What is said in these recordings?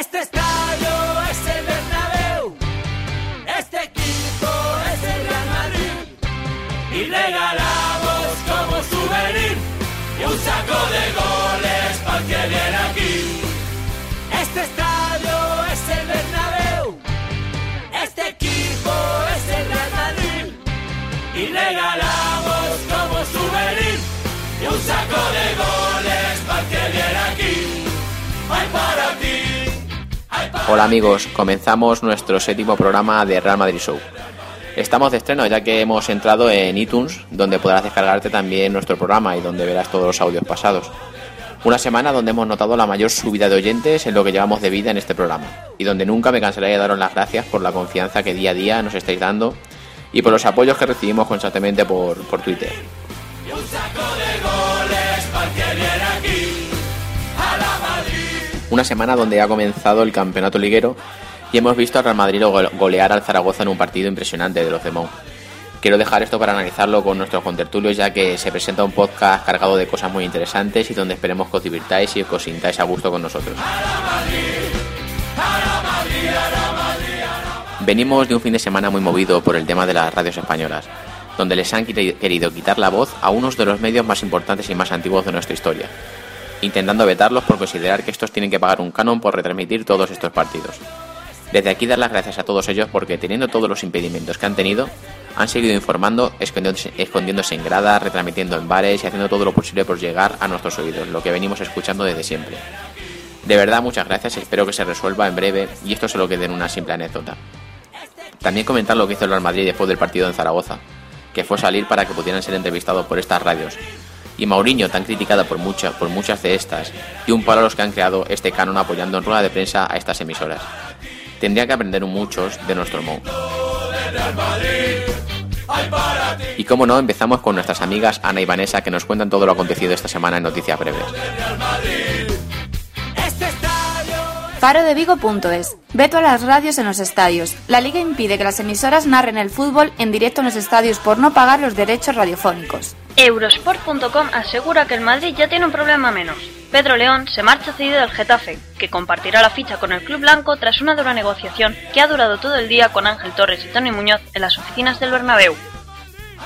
Este estadio es el Bernabéu, este equipo es el Real Madrid y regalamos como souvenir y un saco de goles para que viene aquí. Este estadio es el Bernabéu, este equipo es el Real Madrid y regalamos como souvenir y un saco de goles para que viene aquí. Hay para ti. Hola amigos, comenzamos nuestro séptimo programa de Real Madrid Show. Estamos de estreno ya que hemos entrado en iTunes, donde podrás descargarte también nuestro programa y donde verás todos los audios pasados. Una semana donde hemos notado la mayor subida de oyentes en lo que llevamos de vida en este programa, y donde nunca me cansaré de daros las gracias por la confianza que día a día nos estáis dando y por los apoyos que recibimos constantemente por, por Twitter. Una semana donde ha comenzado el campeonato liguero y hemos visto al Real Madrid go- golear al Zaragoza en un partido impresionante de los de Mou. Quiero dejar esto para analizarlo con nuestros contertulios ya que se presenta un podcast cargado de cosas muy interesantes y donde esperemos que os divirtáis y que os sintáis a gusto con nosotros. Venimos de un fin de semana muy movido por el tema de las radios españolas, donde les han queri- querido quitar la voz a unos de los medios más importantes y más antiguos de nuestra historia, intentando vetarlos por considerar que estos tienen que pagar un canon por retransmitir todos estos partidos. Desde aquí dar las gracias a todos ellos porque teniendo todos los impedimentos que han tenido, han seguido informando, escondiéndose, en gradas, retransmitiendo en bares y haciendo todo lo posible por llegar a nuestros oídos, lo que venimos escuchando desde siempre. De verdad, muchas gracias, espero que se resuelva en breve y esto solo quede en una simple anécdota. También comentar lo que hizo el Real Madrid después del partido en Zaragoza, que fue salir para que pudieran ser entrevistados por estas radios. Y Mauriño, tan criticada por muchas, por muchas de estas, y un palo a los que han creado este canon apoyando en rueda de prensa a estas emisoras. Tendría que aprender muchos de nuestro Mou. Y como no, empezamos con nuestras amigas Ana y Vanessa que nos cuentan todo lo acontecido esta semana en Noticias Breves. Parodevigo.es. Veto a las radios en los estadios. La liga impide que las emisoras narren el fútbol en directo en los estadios por no pagar los derechos radiofónicos. Eurosport.com asegura que el Madrid ya tiene un problema menos. Pedro León se marcha cedido del Getafe, que compartirá la ficha con el club blanco tras una dura negociación que ha durado todo el día con Ángel Torres y Tony Muñoz en las oficinas del Bernabéu.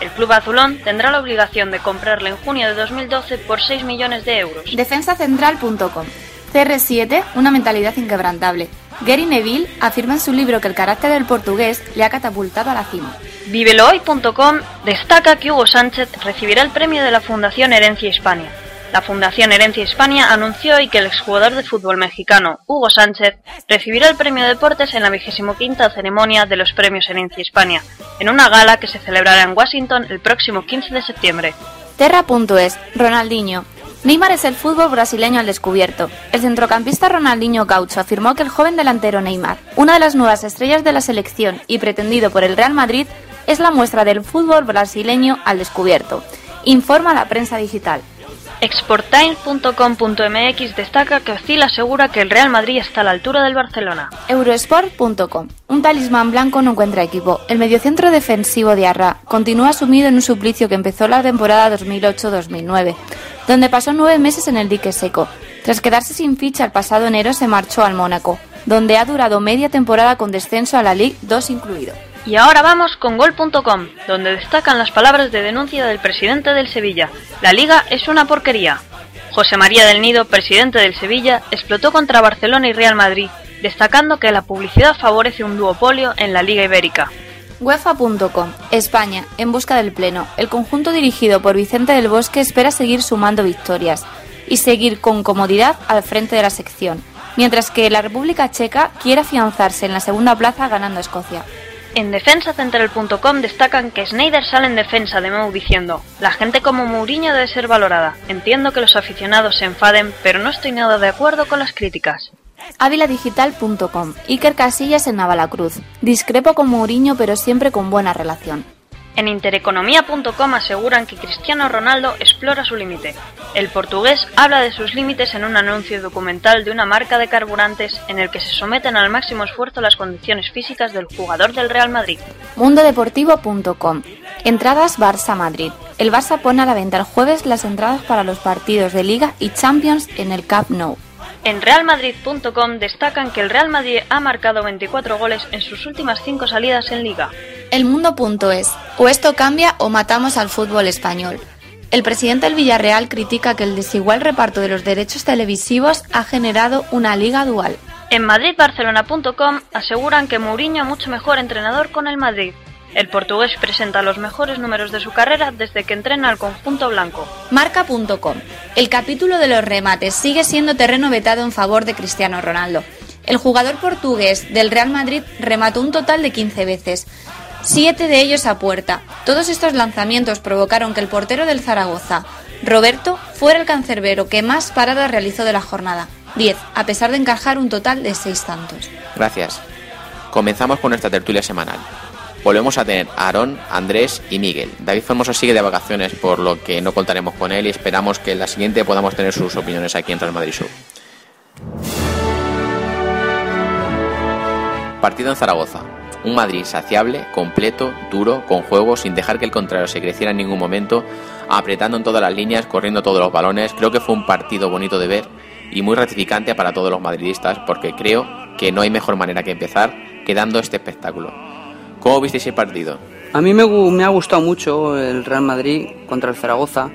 El club azulón tendrá la obligación de comprarle en junio de 2012 por 6 millones de euros. Defensacentral.com. CR7, una mentalidad inquebrantable. Gary Neville afirma en su libro que el carácter del portugués le ha catapultado a la cima. Vivelohoy.com destaca que Hugo Sánchez recibirá el premio de la Fundación Herencia Hispania. La Fundación Herencia Hispania anunció hoy que el exjugador de fútbol mexicano Hugo Sánchez recibirá el premio Deportes en la 25 ceremonia de los premios Herencia Hispania, en una gala que se celebrará en Washington el próximo 15 de septiembre. Terra.es. Ronaldinho. Neymar es el fútbol brasileño al descubierto. El centrocampista Ronaldinho Gaucho afirmó que el joven delantero Neymar, una de las nuevas estrellas de la selección y pretendido por el Real Madrid, es la muestra del fútbol brasileño al descubierto. Informa la prensa digital. Exporttime.com.mx destaca que Ozil asegura que el Real Madrid está a la altura del Barcelona. Eurosport.com. Un talismán blanco no encuentra equipo. El mediocentro defensivo de Arra continúa sumido en un suplicio que empezó la temporada 2008-2009, donde pasó nueve meses en el dique seco. Tras quedarse sin ficha el pasado enero se marchó al Mónaco, donde ha durado media temporada con descenso a la Ligue 2 incluido. Y ahora vamos con gol.com, donde destacan las palabras de denuncia del presidente del Sevilla. La liga es una porquería. José María del Nido, presidente del Sevilla, explotó contra Barcelona y Real Madrid, destacando que la publicidad favorece un duopolio en la Liga Ibérica. UEFA.com. España, en busca del pleno. El conjunto dirigido por Vicente del Bosque espera seguir sumando victorias y seguir con comodidad al frente de la sección, mientras que la República Checa quiere afianzarse en la segunda plaza ganando a Escocia. En defensacentral.com destacan que Snyder sale en defensa de Mou diciendo La gente como Mourinho debe ser valorada. Entiendo que los aficionados se enfaden, pero no estoy nada de acuerdo con las críticas. Aviladigital.com Iker Casillas en Navalacruz. Discrepo con Mourinho pero siempre con buena relación. En intereconomía.com aseguran que Cristiano Ronaldo explora su límite. El portugués habla de sus límites en un anuncio documental de una marca de carburantes en el que se someten al máximo esfuerzo las condiciones físicas del jugador del Real Madrid. Mundodeportivo.com Entradas Barça Madrid. El Barça pone a la venta el jueves las entradas para los partidos de Liga y Champions en el Camp Nou. En realmadrid.com destacan que el Real Madrid ha marcado 24 goles en sus últimas 5 salidas en liga. Elmundo.es. O esto cambia o matamos al fútbol español. El presidente del Villarreal critica que el desigual reparto de los derechos televisivos ha generado una liga dual. En madridbarcelona.com aseguran que Mourinho mucho mejor entrenador con el Madrid. El portugués presenta los mejores números de su carrera desde que entrena al conjunto blanco. Marca.com. El capítulo de los remates sigue siendo terreno vetado en favor de Cristiano Ronaldo. El jugador portugués del Real Madrid remató un total de 15 veces, siete de ellos a puerta. Todos estos lanzamientos provocaron que el portero del Zaragoza, Roberto, fuera el cancerbero que más paradas realizó de la jornada. 10, a pesar de encajar un total de 6 tantos. Gracias. Comenzamos con nuestra tertulia semanal. Volvemos a tener a Aarón, Andrés y Miguel. David Formoso sigue de vacaciones, por lo que no contaremos con él y esperamos que en la siguiente podamos tener sus opiniones aquí en Real Madrid Show. Partido en Zaragoza. Un Madrid saciable, completo, duro, con juego, sin dejar que el contrario se creciera en ningún momento, apretando en todas las líneas, corriendo todos los balones. Creo que fue un partido bonito de ver y muy ratificante para todos los madridistas, porque creo que no hay mejor manera que empezar que dando este espectáculo. ¿Cómo visteis el partido? A mí me, me ha gustado mucho el Real Madrid contra el Zaragoza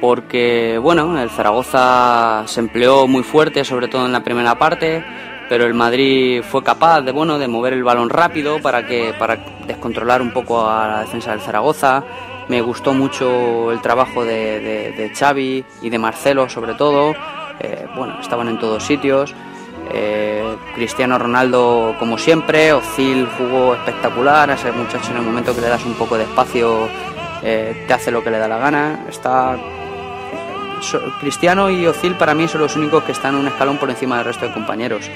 porque, bueno, el Zaragoza se empleó muy fuerte, sobre todo en la primera parte, pero el Madrid fue capaz de, bueno, de mover el balón rápido para, que, para descontrolar un poco a la defensa del Zaragoza. Me gustó mucho el trabajo de, de- y de Marcelo, sobre todo. Eh, bueno, estaban en todos sitios. Eh, Cristiano Ronaldo, como siempre, Ozil jugó espectacular. A ese muchacho, en el momento que le das un poco de espacio, eh, te hace lo que le da la gana. Está Cristiano y Ozil para mí son los únicos que están un escalón por encima del resto de compañeros,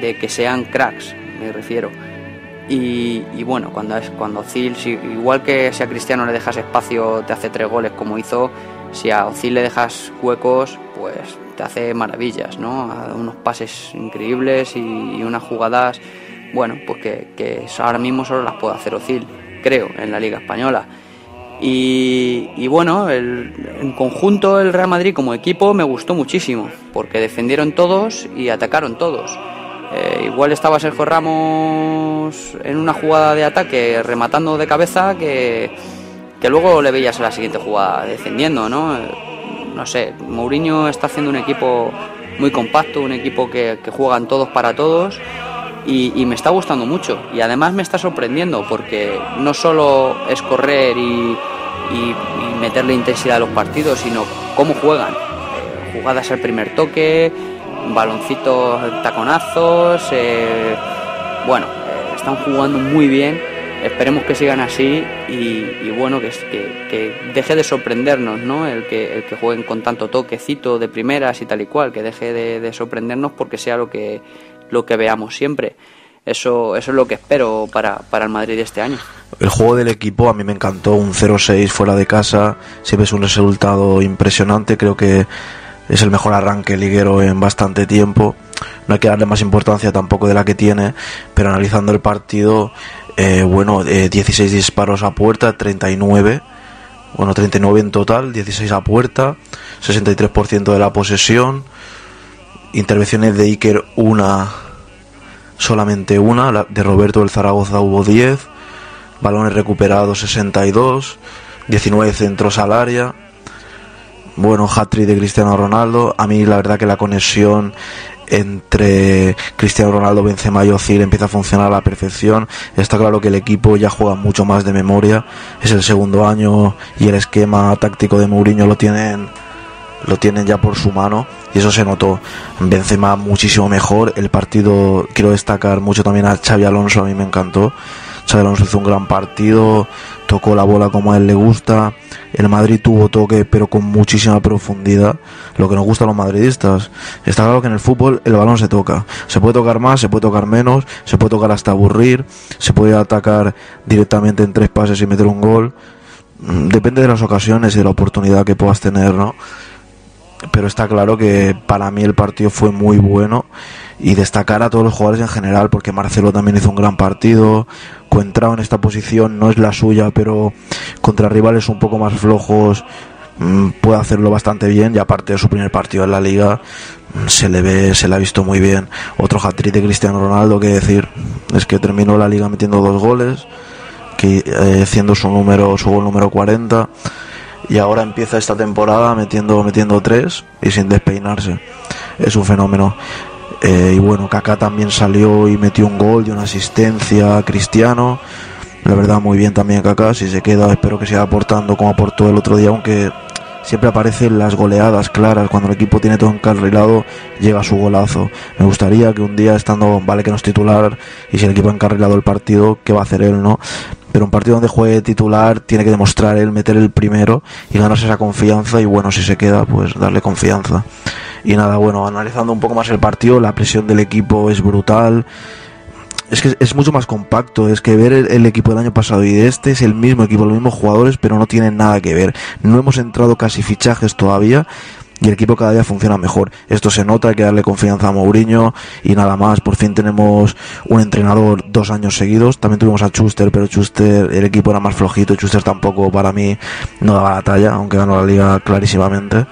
de que sean cracks, me refiero. Y, y bueno, cuando es cuando Ozil, si- igual que si a Cristiano le dejas espacio, te hace tres goles como hizo, si a Ozil le dejas huecos, pues te hace maravillas, ¿no? A unos pases increíbles y, unas jugadas, bueno, pues que, que ahora mismo solo las puede hacer Ozil, creo, en la Liga Española. Y, y bueno, el- en conjunto el Real Madrid como equipo me gustó muchísimo, porque defendieron todos y atacaron todos. Eh, igual estaba Sergio Ramos en una jugada de ataque rematando de cabeza que, que luego le veías en la siguiente jugada defendiendo, ¿no? No sé, Mourinho está haciendo un equipo muy compacto, un equipo que, juegan todos para todos y, y me está gustando mucho y además me está sorprendiendo porque no solo es correr y, y- y meterle intensidad a los partidos, sino cómo juegan. Eh, jugadas al primer toque, baloncitos, taconazos, eh, bueno, eh, están jugando muy bien. Esperemos que sigan así y, bueno, que, que, deje de sorprendernos, ¿no? El que, el que jueguen con tanto toquecito de primeras y tal y cual, que deje de, de sorprendernos porque sea lo que, lo que veamos siempre. Eso, eso es lo que espero para, para el Madrid este año. El juego del equipo a mí me encantó, un 0-6 fuera de casa, siempre es un resultado impresionante, creo que es el mejor arranque liguero en bastante tiempo, no hay que darle más importancia tampoco de la que tiene, pero analizando el partido, eh, bueno, eh, 16 disparos a puerta, 39, bueno, 39 en total, 16 a puerta, 63% de la posesión, intervenciones de Iker una, solamente una, la de Roberto del Zaragoza hubo 10, balones recuperados 62, 19 centros al área. Bueno, hat-trick de Cristiano Ronaldo. A mí la verdad que la conexión entre Cristiano Ronaldo, Benzema y Ozil empieza a funcionar a la perfección. Está claro que el equipo ya juega mucho más de memoria. Es el segundo año y el esquema táctico de Mourinho lo tienen lo tienen ya por su mano y eso se notó. Benzema muchísimo mejor. El partido, quiero destacar mucho también a Xavi Alonso, a mí me encantó. Xavi Alonso hizo un gran partido, tocó la bola como a él le gusta. El Madrid tuvo toque, pero con muchísima profundidad. Lo que nos gusta a los madridistas. Está claro que en el fútbol el balón se toca. Se puede tocar más, se puede tocar menos, se puede tocar hasta aburrir, se puede atacar directamente en tres pases y meter un gol. Mm, Depende de las ocasiones y de la oportunidad que puedas tener, ¿no? Pero está claro que para mí el partido fue muy bueno y destacar a todos los jugadores en general, porque Marcelo también hizo un gran partido. Coentrao en esta posición no es la suya, pero contra rivales un poco más flojos mm, puede hacerlo bastante bien. Y aparte de su primer partido en la liga, mm, se le ve, se le ha visto muy bien. Otro hat-trick de Cristiano Ronaldo, que decir, es que terminó la liga metiendo dos goles, que eh, haciendo su número, su gol número 40 y ahora empieza esta temporada metiendo metiendo tres y sin despeinarse. Es un fenómeno. Eh, y bueno Kaká también salió y metió un gol y una asistencia a Cristiano. La verdad muy bien también Kaká. Si se queda espero que siga aportando como aportó el otro día aunque siempre aparecen las goleadas claras cuando el equipo tiene todo encarrilado llega su golazo. Me gustaría que un día estando vale que no es titular y si el equipo ha encarrilado el partido qué va a hacer él no pero un partido donde juegue titular tiene que demostrar él meter el primero y ganarse esa confianza y bueno si se queda pues darle confianza. Y nada bueno analizando un poco más el partido la presión del equipo es brutal es que es mucho más compacto, es que ver el, equipo del año pasado y de este es el mismo equipo, los mismos jugadores, pero no tienen nada que ver. No hemos entrado casi fichajes todavía y el equipo cada día funciona mejor. Esto se nota, hay que darle confianza a Mourinho y nada más. Por fin tenemos un entrenador dos años seguidos. También tuvimos a Schuster, pero Schuster, el equipo era más flojito. Schuster tampoco para mí no daba la talla, aunque ganó la liga clarísimamente.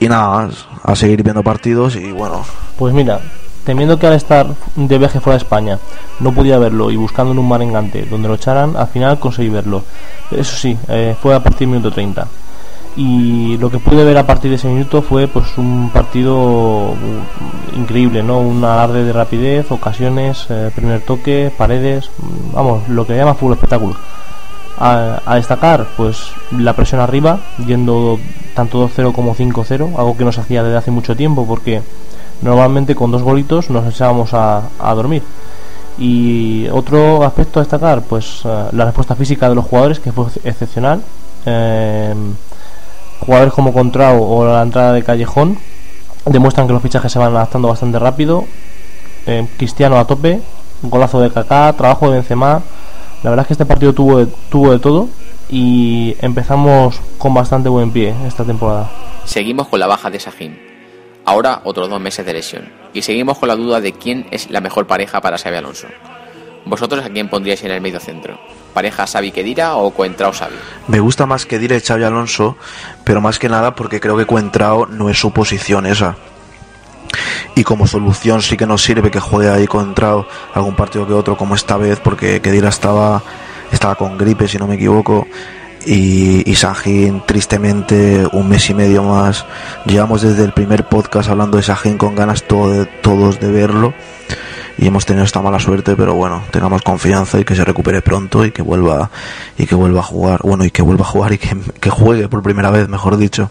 Y nada más, a seguir viendo partidos y bueno. Pues mira, temiendo que al estar de viaje fuera de España no podía verlo y buscando en un marengante donde lo echaran, al final conseguí verlo. Eso sí, eh, fue a partir del minuto 30 y lo que pude ver a partir de ese minuto fue pues un partido increíble, ¿no? Un alarde de rapidez, ocasiones, eh, primer toque, paredes, vamos, lo que llama fútbol espectáculo. A, a, destacar, pues la presión arriba, yendo tanto 2-0 como 5-0, algo que no se hacía desde hace mucho tiempo porque normalmente con dos golitos nos echábamos a, dormir. Y otro aspecto a destacar, pues uh, la respuesta física de los jugadores, que fue excepcional. Eh, jugadores como Contrao o la entrada de Callejón demuestran que los fichajes se van adaptando bastante rápido. Eh, Cristiano a tope, golazo de Kaká, trabajo de Benzema. La verdad es que este partido tuvo de, tuvo de todo y empezamos con bastante buen pie esta temporada. Seguimos con la baja de Sajín. Ahora otros dos meses de lesión. Y seguimos con la duda de quién es la mejor pareja para Xavi Alonso. ¿Vosotros a quién pondríais en el medio centro? ¿Pareja Xavi Kedira o Cuentrao Xavi? Me gusta más Kedira y Xavi Alonso, pero más que nada porque creo que Cuentrao no es su posición esa. Y como solución sí que nos sirve que juegue ahí Cuentrao algún partido que otro como esta vez, porque Kedira estaba, estaba con gripe si no me equivoco. Y, y Sajín tristemente un mes y medio más llevamos desde el primer podcast hablando de Sajín con ganas todo todos de verlo y hemos tenido esta mala suerte, pero bueno, tengamos confianza y que se recupere pronto y que vuelva y que vuelva a jugar, bueno, y que vuelva a jugar y que, que juegue por primera vez, mejor dicho.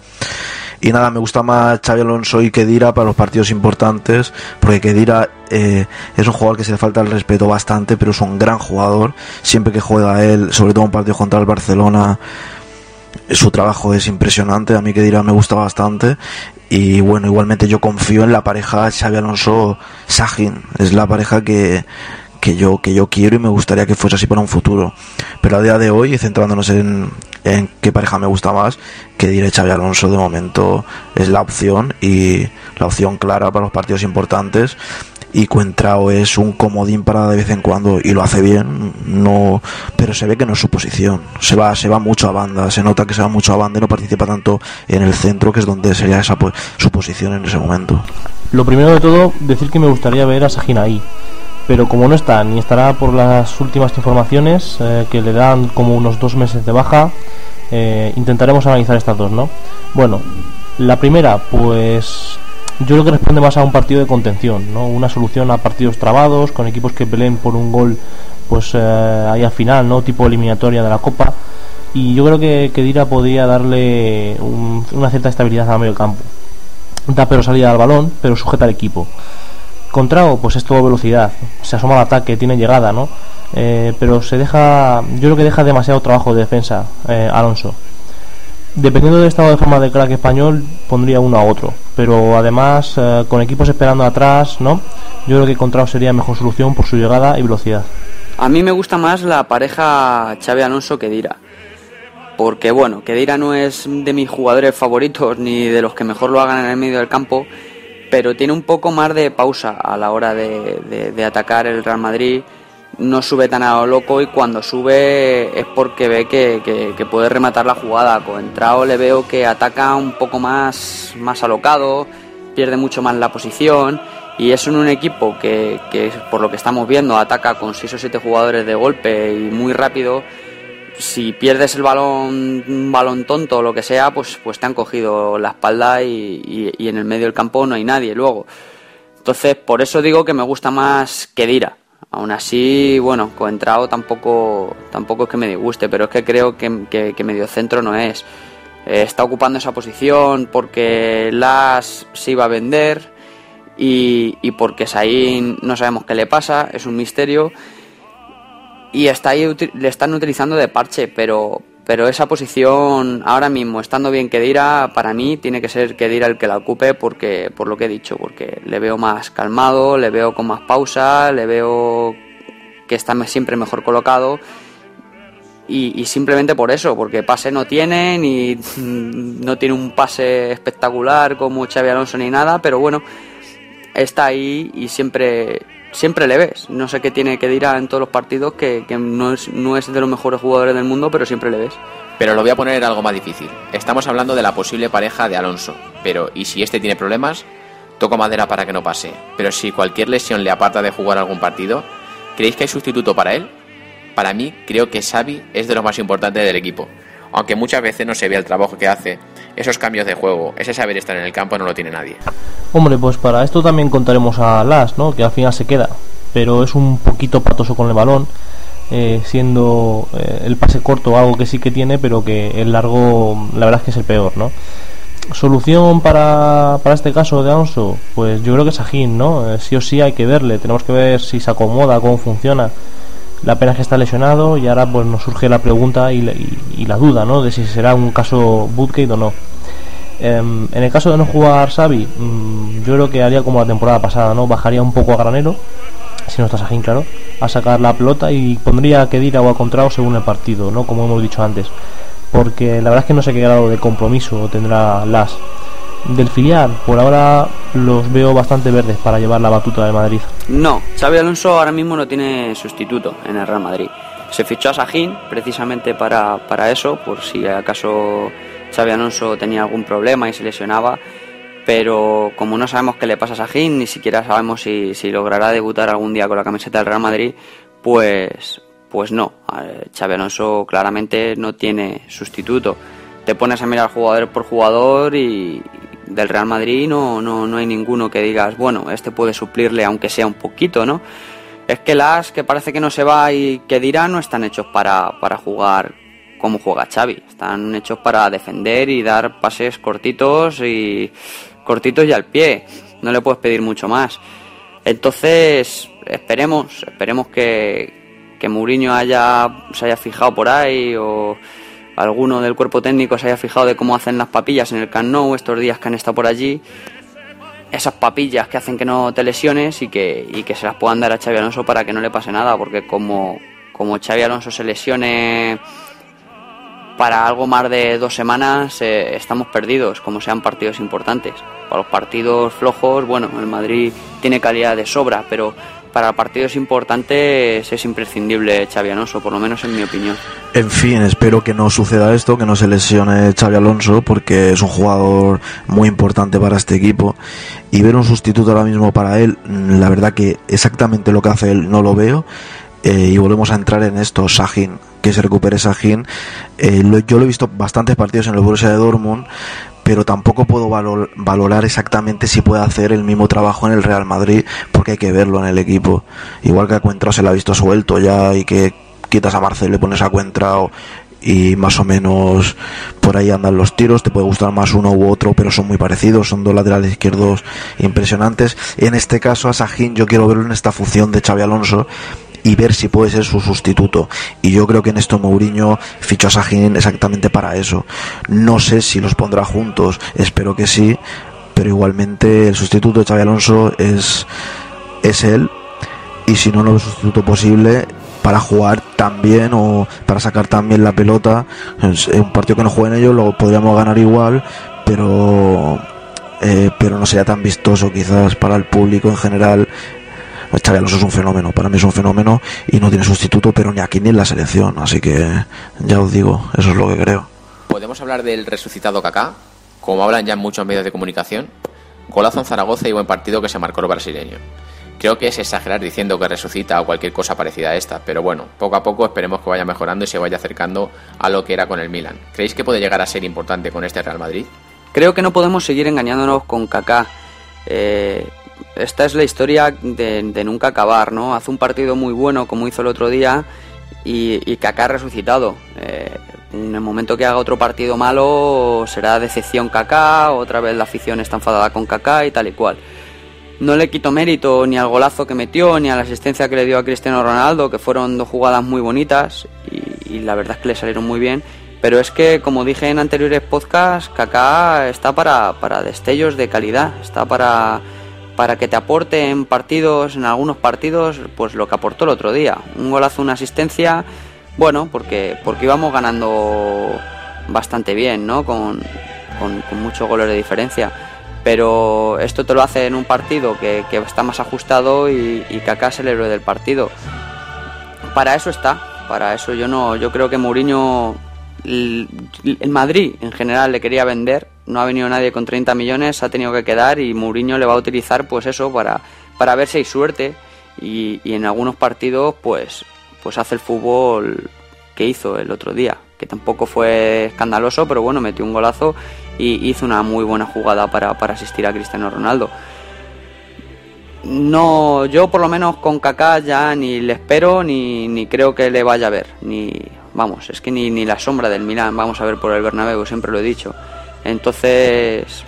Y nada, me gusta más Xavi Alonso y Kedira para los partidos importantes, porque Kedira eh, es un jugador que se le falta el respeto bastante, pero es un gran jugador. Siempre que juega él, sobre todo un partido contra el Barcelona, su trabajo es impresionante. A mí Kedira me gusta bastante. Y bueno, igualmente yo confío en la pareja Xavi Alonso Sajin. Es la pareja que, que yo, que yo quiero y me gustaría que fuese así para un futuro. Pero a día de hoy, centrándonos en, en qué pareja me gusta más, que diré Xavi Alonso de momento es la opción y la opción clara para los partidos importantes. Y Cuentrao es un comodín para de vez en cuando y lo hace bien. No pero se ve que no es su posición. Se va se va mucho a banda. Se nota que se va mucho a banda y no participa tanto en el centro que es donde sería esa pues, su posición en ese momento. Lo primero de todo decir que me gustaría ver a Sajina ahí pero como no está ni estará por las últimas informaciones eh, que le dan como unos dos meses de baja eh, intentaremos analizar estas dos no bueno la primera pues yo creo que responde más a un partido de contención, ¿no? Una solución a partidos trabados, con equipos que peleen por un gol, pues eh, ahí al final, ¿no? Tipo eliminatoria de la Copa. Y yo creo que Kedira podría darle una cierta estabilidad al medio campo. Da pero salida al balón, pero sujeta al equipo. Contrao, pues es todo velocidad. Se asoma al ataque, tiene llegada, ¿no? Eh, pero se deja, yo creo que deja demasiado trabajo de defensa eh, Alonso. Dependiendo del estado de forma del crack español, pondría uno a otro. Pero además, eh, con equipos esperando atrás, ¿no? Yo creo que Contrao sería mejor solución por su llegada y velocidad. A mí me gusta más la pareja Xavi Alonso que Dira. Porque bueno, que Dira no es de mis jugadores favoritos ni de los que mejor lo hagan en el medio del campo, pero tiene un poco más de pausa a la hora de atacar el Real Madrid no sube tan a lo loco y cuando sube es porque ve que, puede rematar la jugada. Con entrado le veo que ataca un poco más, más alocado, pierde mucho más la posición y es en un equipo que, por lo que estamos viendo ataca con 6 o 7 jugadores de golpe y muy rápido. Si pierdes el balón, un balón tonto o lo que sea, pues, pues te han cogido la espalda y, y en el medio del campo no hay nadie luego. Entonces, por eso digo que me gusta más que Dira Aún así, bueno, Coentrao tampoco, tampoco es que me disguste, pero es que creo que, que, medio centro no es. Eh, está ocupando esa posición porque Las se iba a vender y, y porque Sain no sabemos qué le pasa, es un misterio. Y está ahí, le están utilizando de parche, pero, pero esa posición ahora mismo, estando bien Kedira, para mí tiene que ser Kedira el que la ocupe porque, por lo que he dicho, porque le veo más calmado, le veo con más pausa, le veo que está siempre mejor colocado y, simplemente por eso, porque pase no tiene, ni no tiene un pase espectacular como Xavi Alonso ni nada, pero bueno, está ahí y siempre siempre le ves. No sé qué tiene que dirá en todos los partidos, que, no, es, no es de los mejores jugadores del mundo, pero siempre le ves. Pero lo voy a poner en algo más difícil. Estamos hablando de la posible pareja de Alonso, pero ¿y si este tiene problemas? Toco madera para que no pase. Pero si cualquier lesión le aparta de jugar algún partido, ¿creéis que hay sustituto para él? Para mí, creo que Xavi es de lo más importante del equipo. Aunque muchas veces no se vea el trabajo que hace, esos cambios de juego, ese saber estar en el campo no lo tiene nadie. Hombre, pues para esto también contaremos a Las, ¿no? Que al final se queda, pero es un poquito patoso con el balón, eh, siendo eh, el pase corto algo que sí que tiene, pero que el largo, la verdad es que es el peor, ¿no? Solución para, para este caso de Alonso, pues yo creo que es Ajín, ¿no? Eh, sí o sí hay que verle, tenemos que ver si se acomoda, cómo funciona. La pena es que está lesionado y ahora pues nos surge la pregunta y, la duda, ¿no? De si será un caso Bootgate o no. Em, en el caso de no jugar Xavi, mm, yo creo que haría como la temporada pasada, ¿no? Bajaría un poco a granero, si no está Sajín, claro, a sacar la pelota y pondría a Kedira o a Contrao según el partido, ¿no? Como hemos dicho antes. Porque la verdad es que no sé qué grado de compromiso tendrá Las. Del filial, por ahora los veo bastante verdes para llevar la batuta de Madrid. No, Xavi Alonso ahora mismo no tiene sustituto en el Real Madrid. Se fichó a Sajín precisamente para, para eso, por si acaso Xavi Alonso tenía algún problema y se lesionaba, pero como no sabemos qué le pasa a Sajín, ni siquiera sabemos si, logrará debutar algún día con la camiseta del Real Madrid, pues, pues no. Xavi Alonso claramente no tiene sustituto. Te pones a mirar jugador por jugador y del Real Madrid no, no, no hay ninguno que digas, bueno, este puede suplirle aunque sea un poquito, ¿no? Es que las que parece que no se va y que dirá no están hechos para, para jugar como juega Xavi. Están hechos para defender y dar pases cortitos y cortitos y al pie. No le puedes pedir mucho más. Entonces, esperemos, esperemos que, que Mourinho haya, se haya fijado por ahí o alguno del cuerpo técnico se haya fijado de cómo hacen las papillas en el Camp Nou estos días que han estado por allí. Esas papillas que hacen que no te lesiones y que, y que se las puedan dar a Xavi Alonso para que no le pase nada, porque como, como Xavi Alonso se lesione para algo más de dos semanas eh, estamos perdidos, como sean partidos importantes. Para los partidos flojos, bueno, el Madrid tiene calidad de sobra, pero para partidos importantes es imprescindible Xavi Alonso, por lo menos en mi opinión. En fin, espero que no suceda esto, que no se lesione Xavi Alonso, porque es un jugador muy importante para este equipo. Y ver un sustituto ahora mismo para él, la verdad que exactamente lo que hace él no lo veo. Eh, y volvemos a entrar en esto, Sahin, que se recupere Sahin. Eh, yo lo he visto bastantes partidos en el Borussia de Dortmund, pero tampoco puedo valorar exactamente si puede hacer el mismo trabajo en el Real Madrid, porque hay que verlo en el equipo. Igual que a Cuentrao se lo ha visto suelto ya y que quitas a Marcelo y le pones a Cuentrao y más o menos por ahí andan los tiros. Te puede gustar más uno u otro, pero son muy parecidos. Son dos laterales izquierdos impresionantes. En este caso, a Sajín yo quiero verlo en esta función de Xavi Alonso y ver si puede ser su sustituto. Y yo creo que en esto Mourinho fichó a Sajín exactamente para eso. No sé si los pondrá juntos, espero que sí, pero igualmente el sustituto de Xavi Alonso es, es él. Y si no, no es sustituto posible para jugar también o para sacar también la pelota. Es un partido que no jueguen ellos, lo podríamos ganar igual, pero eh, pero no sería tan vistoso quizás para el público en general. Xavi Alonso es un fenómeno, para mí es un fenómeno y no tiene sustituto, pero ni aquí ni en la selección, así que ya os digo, eso es lo que creo. ¿Podemos hablar del resucitado Kaká? Como hablan ya en muchos medios de comunicación, golazo en Zaragoza y buen partido que se marcó el brasileño. Creo que es exagerar diciendo que resucita o cualquier cosa parecida a esta, pero bueno, poco a poco esperemos que vaya mejorando y se vaya acercando a lo que era con el Milan. ¿Creéis que puede llegar a ser importante con este Real Madrid? Creo que no podemos seguir engañándonos con Kaká. Eh, esta es la historia de, nunca acabar, ¿no? Hace un partido muy bueno como hizo el otro día y, y Kaká ha resucitado. Eh, en el momento que haga otro partido malo será decepción Kaká, otra vez la afición está enfadada con Kaká y tal y cual. No le quito mérito ni al golazo que metió, ni a la asistencia que le dio a Cristiano Ronaldo, que fueron dos jugadas muy bonitas y, y la verdad es que le salieron muy bien. Pero es que, como dije en anteriores podcasts, Kaká está para, para destellos de calidad, está para, para que te aporte en partidos, en algunos partidos, pues lo que aportó el otro día. Un golazo, una asistencia, bueno, porque, porque íbamos ganando bastante bien, ¿no? Con, con, muchos goles de diferencia pero esto te lo hace en un partido que, que está más ajustado y, y Kaká es el héroe del partido. Para eso está, para eso yo no, yo creo que Mourinho, el, el, Madrid en general le quería vender, no ha venido nadie con 30 millones, ha tenido que quedar y Mourinho le va a utilizar pues eso para, para ver si hay suerte y, y en algunos partidos pues, pues hace el fútbol que hizo el otro día, que tampoco fue escandaloso, pero bueno, metió un golazo y hizo una muy buena jugada para, para asistir a Cristiano Ronaldo. No, yo por lo menos con Kaká ya ni le espero ni, ni creo que le vaya a ver, ni vamos, es que ni, ni la sombra del Milán vamos a ver por el Bernabéu, siempre lo he dicho. Entonces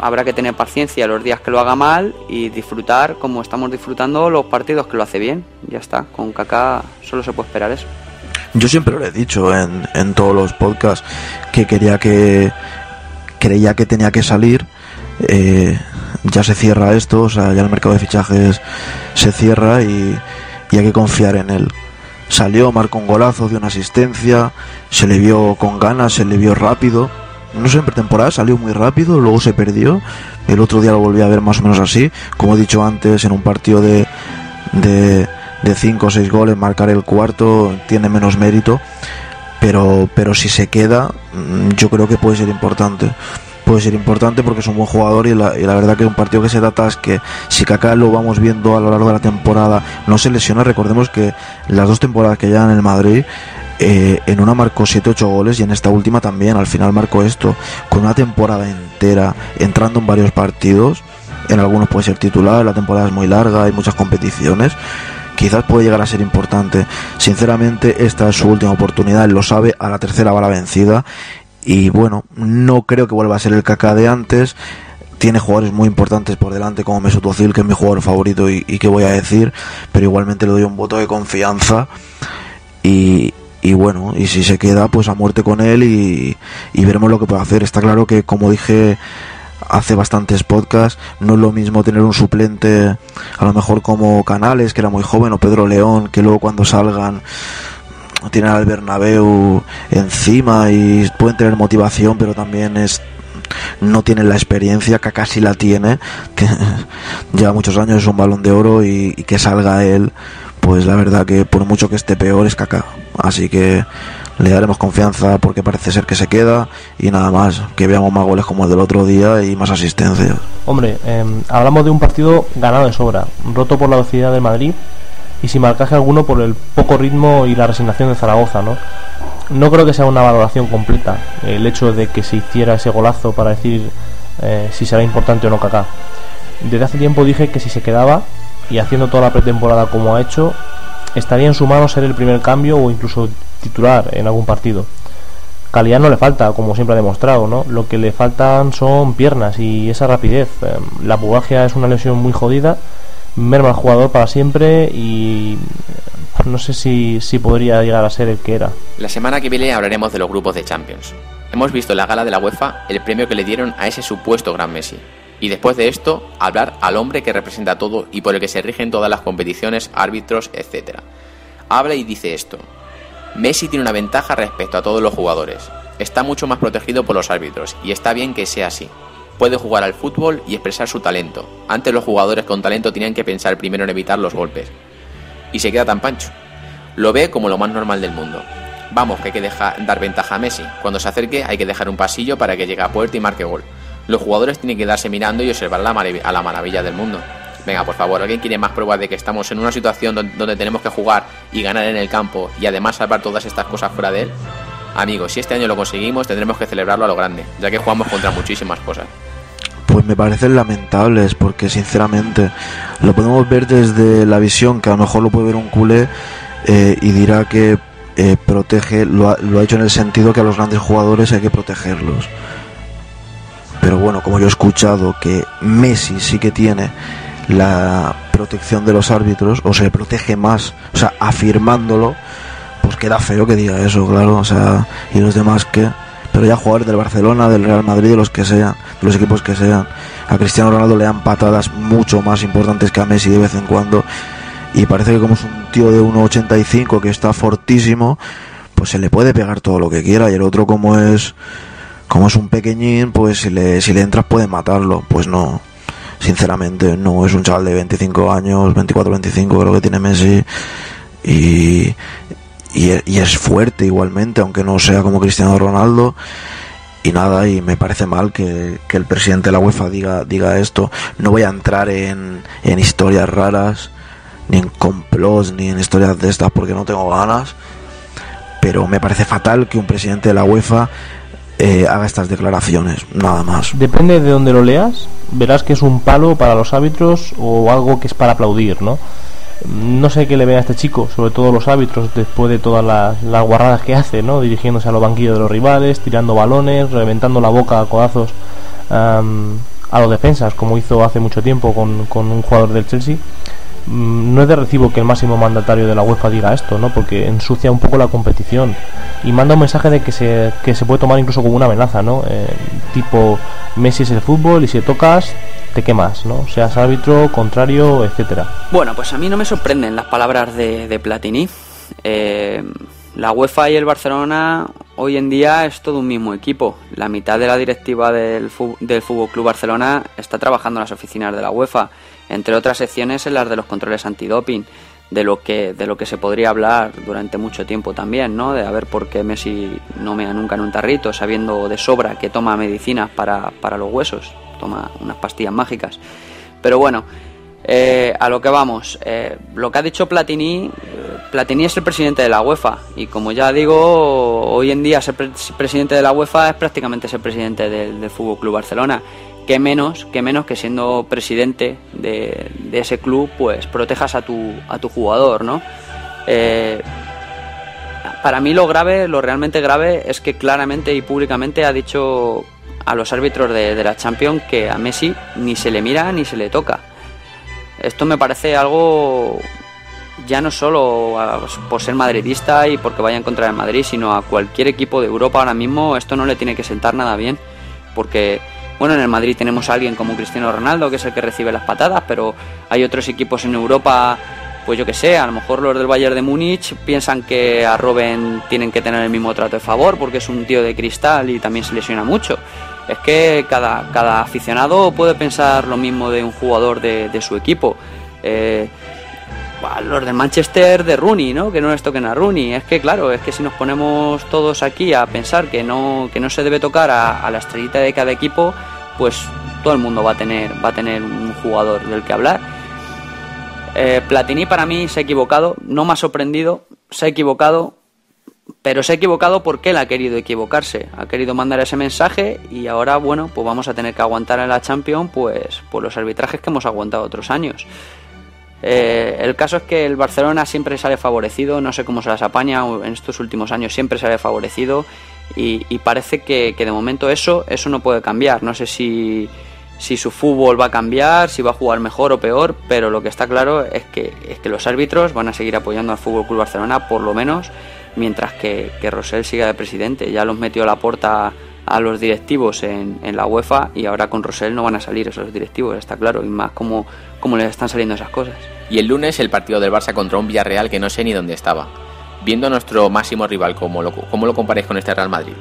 habrá que tener paciencia los días que lo haga mal y disfrutar como estamos disfrutando los partidos que lo hace bien. Ya está, con Kaká solo se puede esperar eso. Yo siempre lo he dicho en, en todos los podcasts que quería que creía que tenía que salir. Eh, ya se cierra esto, o sea, ya el mercado de fichajes se cierra y, y, hay que confiar en él. Salió, marcó un golazo, dio una asistencia, se le vio con ganas, se le vio rápido. No sé, en pretemporada salió muy rápido, luego se perdió. El otro día lo volví a ver más o menos así. Como he dicho antes, en un partido de, de, de cinco o seis goles, marcar el cuarto tiene menos mérito pero, pero si se queda, yo creo que puede ser importante. Puede ser importante porque es un buen jugador y la, verdad que un partido que se trata es que si Kaká lo vamos viendo a lo largo de la temporada no se lesiona, recordemos que las dos temporadas que llevan en el Madrid, eh, en una marcó 7-8 goles y en esta última también, al final marcó esto, con una temporada entera, entrando en varios partidos, en algunos puede ser titular, la temporada es muy larga, hay muchas competiciones, quizás puede llegar a ser importante. Sinceramente, esta es su última oportunidad, él lo sabe, a la tercera va la vencida. Y bueno, no creo que vuelva a ser el caca de antes. Tiene jugadores muy importantes por delante, como Mesut Özil, que es mi jugador favorito y, y que voy a decir, pero igualmente le doy un voto de confianza. Y, y bueno, y si se queda, pues a muerte con él y, veremos lo que puede hacer. Está claro que, como dije hace bastantes podcasts. No es lo mismo tener un suplente, a lo mejor como Canales, que era muy joven, o Pedro León, que luego cuando salgan tienen al Bernabéu encima y pueden tener motivación, pero también es no tienen la experiencia que casi la tiene, que lleva muchos años, es un balón de oro y que salga él, pues la verdad que por mucho que esté peor es caca. Así que le daremos confianza porque parece ser que se queda y nada más, que veamos más goles como el del otro día y más asistencias. Hombre, eh, hablamos de un partido ganado de sobra, roto por la velocidad de Madrid y sin marcaje alguno por el poco ritmo y la resignación de Zaragoza, ¿no? No creo que sea una valoración completa el hecho de que se hiciera ese golazo para decir eh, si será importante o no Kaká. Desde hace tiempo dije que si se quedaba y haciendo toda la pretemporada como ha hecho, estaría en su mano ser el primer cambio o incluso titular en algún partido. calidad no le falta, como siempre ha demostrado, ¿no? Lo que le faltan son piernas y esa rapidez. Em, la pubalgia es una lesión muy jodida, merma al jugador para siempre y eh, no sé si, si podría llegar a ser el que era. La semana que viene hablaremos de los grupos de Champions. Hemos visto en la gala de la UEFA el premio que le dieron a ese supuesto gran Messi. Y después de esto, hablar al hombre que representa todo y por el que se rigen todas las competiciones, árbitros, etc. Habla y dice esto. Messi tiene una ventaja respecto a todos los jugadores. Está mucho más protegido por los árbitros y está bien que sea así. Puede jugar al fútbol y expresar su talento. Antes los jugadores con talento tenían que pensar primero en evitar los golpes. Y se queda tan pancho. Lo ve como lo más normal del mundo. Vamos, que hay que dar ventaja a Messi. Cuando se acerque hay que dejar un pasillo para que llegue a puerta y marque gol. Los jugadores tienen que darse mirando y observar la a la maravilla del mundo. Venga, por favor, ¿alguien quiere más pruebas de que estamos en una situación donde tenemos que jugar y ganar en el campo y además salvar todas estas cosas fuera de él? Amigos, si este año lo conseguimos, tendremos que celebrarlo a lo grande, ya que jugamos contra muchísimas cosas. Pues me parecen lamentables, porque sinceramente lo podemos ver desde la visión, que a lo mejor lo puede ver un culé eh, y dirá que eh, protege, lo ha, lo ha hecho en el sentido que a los grandes jugadores hay que protegerlos. Pero bueno, como yo he escuchado que Messi sí que tiene la protección de los árbitros o se protege más, o sea, afirmándolo, pues queda feo que diga eso, claro, o sea, y los demás que, pero ya jugadores del Barcelona, del Real Madrid, de los que sean, de los equipos que sean, a Cristiano Ronaldo le dan patadas mucho más importantes que a Messi de vez en cuando. Y parece que como es un tío de 1,85 que está fortísimo, pues se le puede pegar todo lo que quiera. Y el otro como es como es un pequeñín, pues si le, si le entras puede matarlo, pues no sinceramente no. Es un chaval de 25 años, 24, 25 creo que tiene Messi. Y, y, es fuerte igualmente, aunque no sea como Cristiano Ronaldo. Y nada, y me parece mal que, el presidente de la UEFA diga, diga esto. No voy a entrar en, en historias raras, ni en complots, ni en historias de estas porque no tengo ganas, pero me parece fatal que un presidente de la UEFA eh, haga estas declaraciones, nada más. Depende de donde lo leas, verás que es un palo para los árbitros o algo que es para aplaudir, ¿no? No sé qué le ve a este chico, sobre todo los árbitros, después de todas las, guarradas que hace, ¿no? Dirigiéndose a los banquillos de los rivales, tirando balones, reventando la boca a codazos a los defensas, como hizo hace mucho tiempo con, con un jugador del Chelsea. Mm, no es de recibo que el máximo mandatario de la UEFA diga esto, ¿no? Porque ensucia un poco la competición y manda un mensaje de que se, que se puede tomar incluso como una amenaza, ¿no? Eh, tipo, Messi es el fútbol y si tocas, te quemas, ¿no? Seas árbitro, contrario, etcétera. Bueno, pues a mí no me sorprenden las palabras de, de Platini. Eh, la UEFA y el Barcelona hoy en día es todo un mismo equipo. La mitad de la directiva del, del Fútbol Club Barcelona está trabajando en las oficinas de la UEFA entre otras secciones en las de los controles antidoping, de lo que de lo que se podría hablar durante mucho tiempo también, ¿no? De a ver por qué Messi no mea nunca en un tarrito, sabiendo de sobra que toma medicinas para, para los huesos, toma unas pastillas mágicas. Pero bueno, eh, a lo que vamos, eh, lo que ha dicho Platini, eh, Platini es el presidente de la UEFA y como ya digo, hoy en día ser presidente de la UEFA es prácticamente ser presidente del, del Fútbol Club Barcelona que menos, que menos que siendo presidente de, ese club, pues protejas a tu, a tu jugador, ¿no? Eh, para mí lo grave, lo realmente grave es que claramente y públicamente ha dicho a los árbitros de, la Champions que a Messi ni se le mira ni se le toca. Esto me parece algo ya no solo por ser madridista y porque vaya en contra de Madrid, sino a cualquier equipo de Europa ahora mismo esto no le tiene que sentar nada bien, porque bueno, en el Madrid tenemos a alguien como Cristiano Ronaldo, que es el que recibe las patadas, pero hay otros equipos en Europa, pues yo que sé, a lo mejor los del Bayern de Múnich piensan que a Robben tienen que tener el mismo trato de favor porque es un tío de cristal y también se lesiona mucho. Es que cada, cada aficionado puede pensar lo mismo de un jugador de, su equipo. Eh, los del Manchester de Rooney, ¿no? Que no les toquen a Rooney. Es que claro, es que si nos ponemos todos aquí a pensar que no, que no se debe tocar a, la estrellita de cada equipo, pues todo el mundo va a tener, va a tener un jugador del que hablar. Eh, Platini para mí se ha equivocado, no me ha sorprendido, se ha equivocado, pero se ha equivocado porque él ha querido equivocarse, ha querido mandar ese mensaje y ahora, bueno, pues vamos a tener que aguantar en la Champions pues, pues los arbitrajes que hemos aguantado otros años. Eh, el caso es que el Barcelona siempre sale favorecido, no sé cómo se las apaña, en estos últimos años siempre sale favorecido Y, y parece que, de momento eso, eso no puede cambiar. No sé si, si su fútbol va a cambiar, si va a jugar mejor o peor, pero lo que está claro es que, es que los árbitros van a seguir apoyando al Fútbol Club Barcelona, por lo menos mientras que, que Rosell siga de presidente. Ya los metió a la puerta a los directivos en, en, la UEFA y ahora con Rosell no van a salir esos directivos, está claro, y más como, como les están saliendo esas cosas. Y el lunes el partido del Barça contra un Villarreal que no sé ni dónde estaba. Viendo a nuestro máximo rival, ¿cómo lo, cómo lo comparáis con este Real Madrid?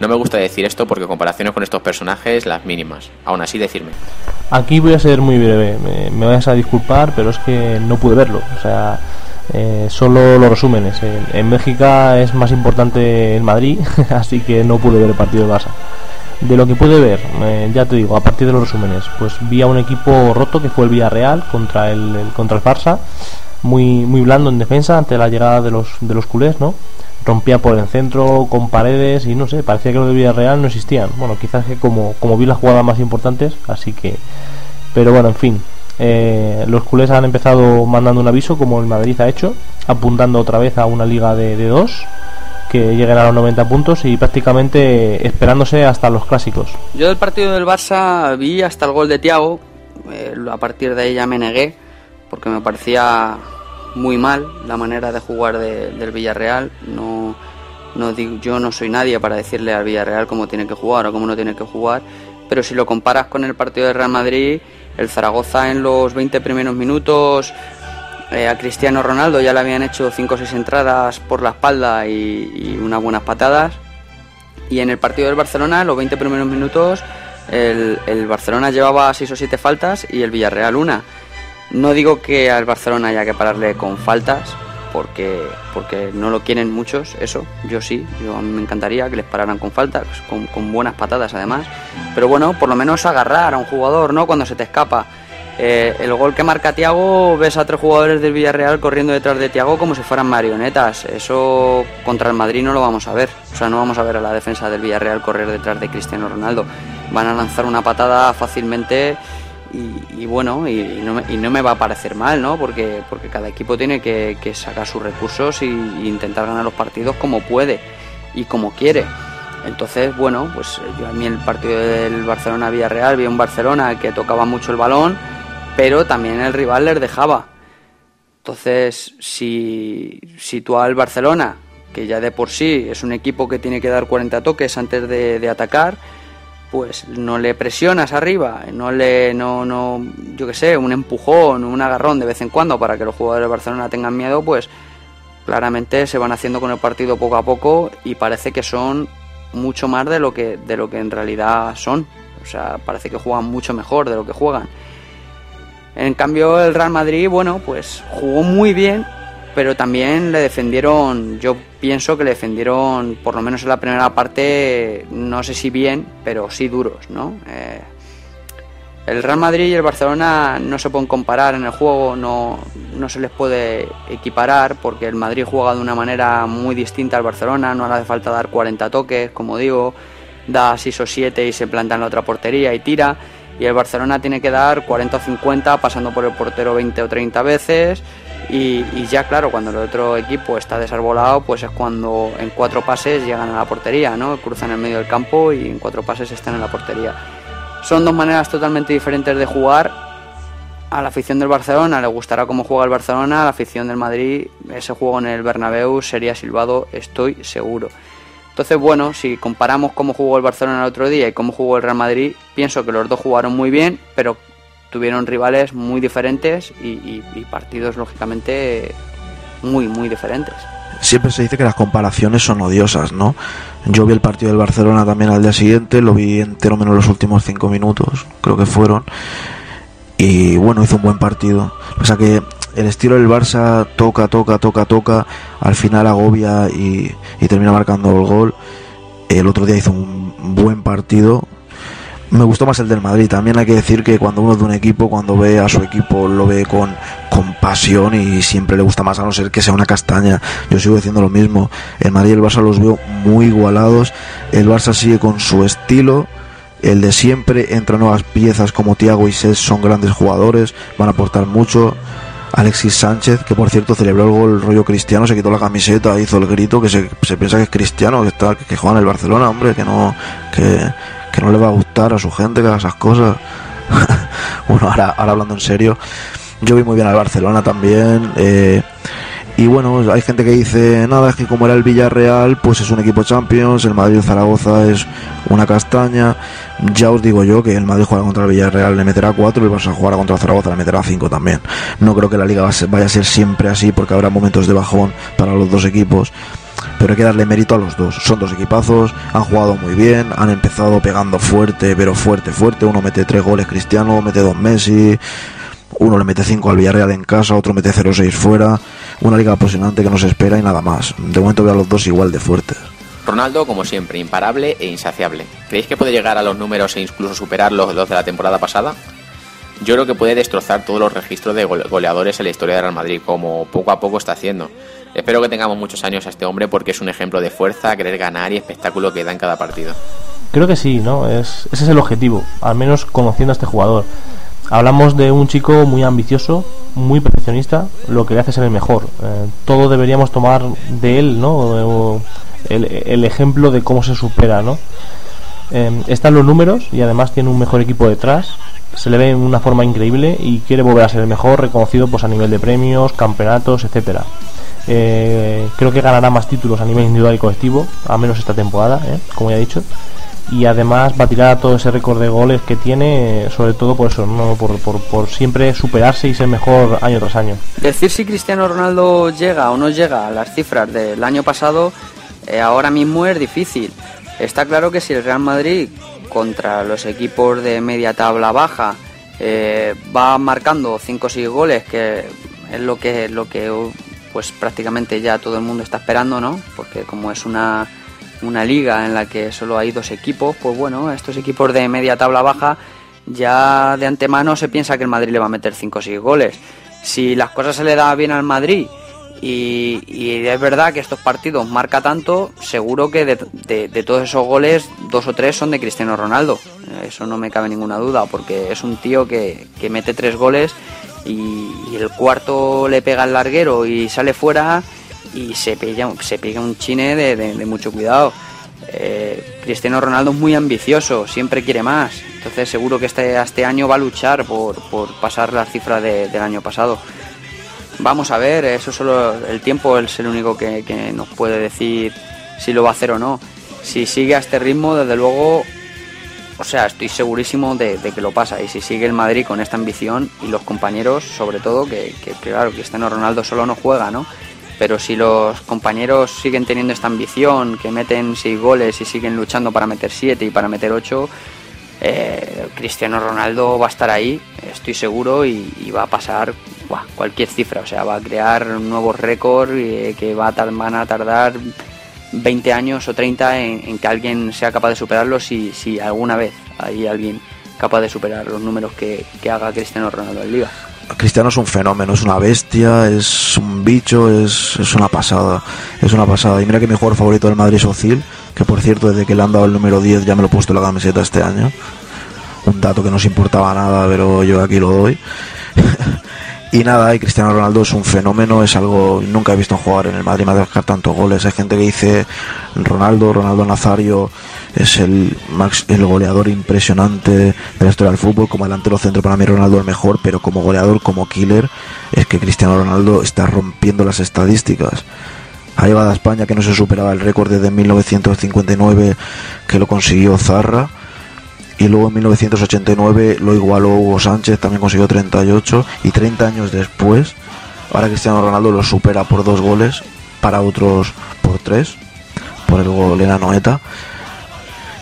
No me gusta decir esto porque comparaciones con estos personajes las mínimas. Aún así, decirme. Aquí voy a ser muy breve. Me, me a disculpar, pero es que no pude verlo. O sea, eh, solo los resúmenes. En, México es más importante el Madrid, así que no pude ver el partido del Barça. De lo que pude ver, eh, ya te digo, a partir de los resúmenes, pues vi a un equipo roto que fue el Villarreal contra el, el, contra el Barça, muy muy blando en defensa ante la llegada de los de los culés, ¿no? rompía por el centro con paredes y no sé, parecía que los de Villarreal no existían. Bueno, quizás que como, como vi las jugadas más importantes, así que... Pero bueno, en fin, eh, los culés han empezado mandando un aviso como el Madrid ha hecho, apuntando otra vez a una liga de, dos que lleguen a los 90 puntos y prácticamente esperándose hasta los clásicos. Yo del partido del Barça vi hasta el gol de Thiago, eh, a partir de ahí ya me negué porque me parecía muy mal la manera de jugar de, del Villarreal. No, no yo no soy nadie para decirle al Villarreal cómo tiene que jugar o cómo no tiene que jugar, pero si lo comparas con el partido de Real Madrid, el Zaragoza en los 20 primeros minutos eh, a Cristiano Ronaldo ya le habían hecho 5 o 6 entradas por la espalda y, unas buenas patadas. Y en el partido del Barcelona, los 20 primeros minutos, el, el Barcelona llevaba 6 o 7 faltas y el Villarreal una. No digo que al Barcelona haya que pararle con faltas, porque, porque no lo quieren muchos, eso, yo sí, yo me encantaría que les pararan con faltas, con, con buenas patadas además, pero bueno, por lo menos agarrar a un jugador, ¿no? Cuando se te escapa. Eh, el gol que marca Tiago, ves a tres jugadores del Villarreal corriendo detrás de Tiago como si fueran marionetas. Eso contra el Madrid no lo vamos a ver. O sea, no vamos a ver a la defensa del Villarreal correr detrás de Cristiano Ronaldo. Van a lanzar una patada fácilmente y, y, bueno, y, no me, y, no me, va a parecer mal, ¿no? Porque, porque cada equipo tiene que, sacar sus recursos y, intentar ganar los partidos como puede y como quiere. Entonces, bueno, pues yo a mí el partido del Barcelona-Villarreal vi un Barcelona que tocaba mucho el balón, pero también el rival les dejaba. Entonces, si, si tú al Barcelona, que ya de por sí es un equipo que tiene que dar 40 toques antes de atacar, pues no le presionas arriba, no le, no, no, yo qué sé, un empujón, un agarrón de vez en cuando para que los jugadores de Barcelona tengan miedo, pues claramente se van haciendo con el partido poco a poco y parece que son mucho más de lo que, de lo que en realidad son. O sea, parece que juegan mucho mejor de lo que juegan. En cambio, el Real Madrid, bueno, pues jugó muy bien, pero también le defendieron, yo pienso que le defendieron, por lo menos en la primera parte, no sé si bien, pero sí duros, ¿no? Eh, el Real Madrid y el Barcelona no se pueden comparar en el juego, no, no se les puede equiparar, porque el Madrid juega de una manera muy distinta al Barcelona, no le hace falta dar 40 toques, como digo, da 6 o 7 y se planta en la otra portería y tira, y el Barcelona tiene que dar 40 o 50 pasando por el portero 20 o 30 veces, y, ya claro, cuando el otro equipo está desarbolado, pues es cuando en cuatro pases llegan a la portería, ¿no? Cruzan el medio del campo y en cuatro pases están en la portería. Son dos maneras totalmente diferentes de jugar. A la afición del Barcelona le gustará cómo juega el Barcelona, a la afición del Madrid ese juego en el Bernabéu sería silbado, estoy seguro. Entonces, bueno, si comparamos cómo jugó el Barcelona el otro día y cómo jugó el Real Madrid, pienso que los dos jugaron muy bien, pero tuvieron rivales muy diferentes y, partidos lógicamente muy muy diferentes. Siempre se dice que las comparaciones son odiosas, ¿no? Yo vi el partido del Barcelona también al día siguiente, lo vi entero menos los últimos cinco minutos, creo que fueron. Y bueno, hizo un buen partido. O sea que el estilo del Barça toca, toca, toca, toca, al final agobia y, y termina marcando el gol. El otro día hizo un buen partido, me gustó más el del Madrid. También hay que decir que cuando uno es de un equipo, cuando ve a su equipo, lo ve con, con pasión y siempre le gusta más, a no ser que sea una castaña. Yo sigo diciendo lo mismo. El Madrid y el Barça los veo muy igualados. El Barça sigue con su estilo. El de siempre entra nuevas piezas como Thiago y Sess son grandes jugadores, van a aportar mucho. Alexis Sánchez, que por cierto celebró el gol rollo cristiano, se quitó la camiseta, hizo el grito, que se, se piensa que es cristiano, que está que juega en el Barcelona, hombre, que no que, que no le va a gustar a su gente que haga esas cosas. bueno, ahora, ahora hablando en serio, yo vi muy bien al Barcelona también. Eh, y bueno, hay gente que dice, nada, es que como era el Villarreal, pues es un equipo Champions, el Madrid Zaragoza es una castaña. Ya os digo yo que el Madrid juega contra el Villarreal, le meterá 4 y el Barça jugará contra Zaragoza, le meterá 5 también. No creo que la liga vaya a ser siempre así porque habrá momentos de bajón para los dos equipos. Pero hay que darle mérito a los dos. Son dos equipazos, han jugado muy bien, han empezado pegando fuerte, pero fuerte, fuerte. Uno mete 3 goles Cristiano, mete 2 Messi uno le mete 5 al Villarreal en casa, otro mete 0-6 fuera. Una liga apasionante que no se espera y nada más. De momento veo a los dos igual de fuertes. Ronaldo, como siempre, imparable e insaciable. ¿Creéis que puede llegar a los números e incluso superar los dos de la temporada pasada? Yo creo que puede destrozar todos los registros de goleadores en la historia de Real Madrid, como poco a poco está haciendo. Espero que tengamos muchos años a este hombre porque es un ejemplo de fuerza, querer ganar y espectáculo que da en cada partido. Creo que sí, ¿no? Es, ese es el objetivo, al menos conociendo a este jugador. Hablamos de un chico muy ambicioso, muy perfeccionista, lo que le hace ser el mejor. Eh, todo deberíamos tomar de él, ¿no? El, ejemplo de cómo se supera, ¿no? Eh, están los números y además tiene un mejor equipo detrás. Se le ve en una forma increíble y quiere volver a ser el mejor, reconocido pues a nivel de premios, campeonatos, etcétera. Eh, creo que ganará más títulos a nivel individual y colectivo, al menos esta temporada, como ya he dicho y además batirá todo ese récord de goles que tiene, sobre todo por eso, ¿no? por, por, siempre superarse y ser mejor año tras año. Decir si Cristiano Ronaldo llega o no llega a las cifras del año pasado, eh, ahora mismo es difícil. Está claro que si el Real Madrid contra los equipos de media tabla baja eh, va marcando 5 o 6 goles, que es lo que, lo que pues prácticamente ya todo el mundo está esperando, ¿no? Porque como es una una liga en la que solo hay dos equipos, pues bueno, estos equipos de media tabla baja ya de antemano se piensa que el Madrid le va a meter 5 o 6 goles. Si las cosas se le da bien al Madrid y, es verdad que estos partidos marca tanto, seguro que de, todos esos goles, dos o tres son de Cristiano Ronaldo. Eso no me cabe ninguna duda, porque es un tío que, mete tres goles y, el cuarto le pega el larguero y sale fuera y se pega, se pega un chine de, mucho cuidado. Eh, Cristiano Ronaldo es muy ambicioso, siempre quiere más. Entonces seguro que este, este año va a luchar por, pasar la cifra del año pasado. Vamos a ver, eso solo el tiempo es el único que, nos puede decir si lo va a hacer o no. Si sigue a este ritmo, desde luego, o sea, estoy segurísimo de, que lo pasa. Y si sigue el Madrid con esta ambición y los compañeros, sobre todo, que, que claro, Cristiano Ronaldo solo no juega, ¿no? pero si los compañeros siguen teniendo esta ambición, que meten seis goles y siguen luchando para meter siete y para meter ocho, eh, Cristiano Ronaldo va a estar ahí, estoy seguro, y, va a pasar cualquier cifra, o sea, va a crear nuevos récords eh, que va a van a tardar 20 años o 30 en, que alguien sea capaz de superarlos si, si alguna vez hay alguien capaz de superar los números que, que haga Cristiano Ronaldo en Liga. Cristiano es un fenómeno, es una bestia, es un bicho, es, es, una pasada, es una pasada. Y mira que mi jugador favorito del Madrid es Ozil, que por cierto desde que le han dado el número 10 ya me lo he puesto en la camiseta este año. Un dato que no se importaba nada, pero yo aquí lo doy. y nada, y Cristiano Ronaldo es un fenómeno, es algo, nunca he visto jugar en el Madrid marcar tantos goles. Hay gente que dice Ronaldo, Ronaldo Nazario es el, max, el goleador impresionante de la historia del fútbol. Como delantero centro, para mí Ronaldo el mejor, pero como goleador, como killer, es que Cristiano Ronaldo está rompiendo las estadísticas. Ha llegado a España que no se superaba el récord desde 1959 que lo consiguió Zarra. Y luego en 1989 lo igualó Hugo Sánchez, también consiguió 38. Y 30 años después, ahora Cristiano Ronaldo lo supera por dos goles, para otros por tres, por el gol en Noeta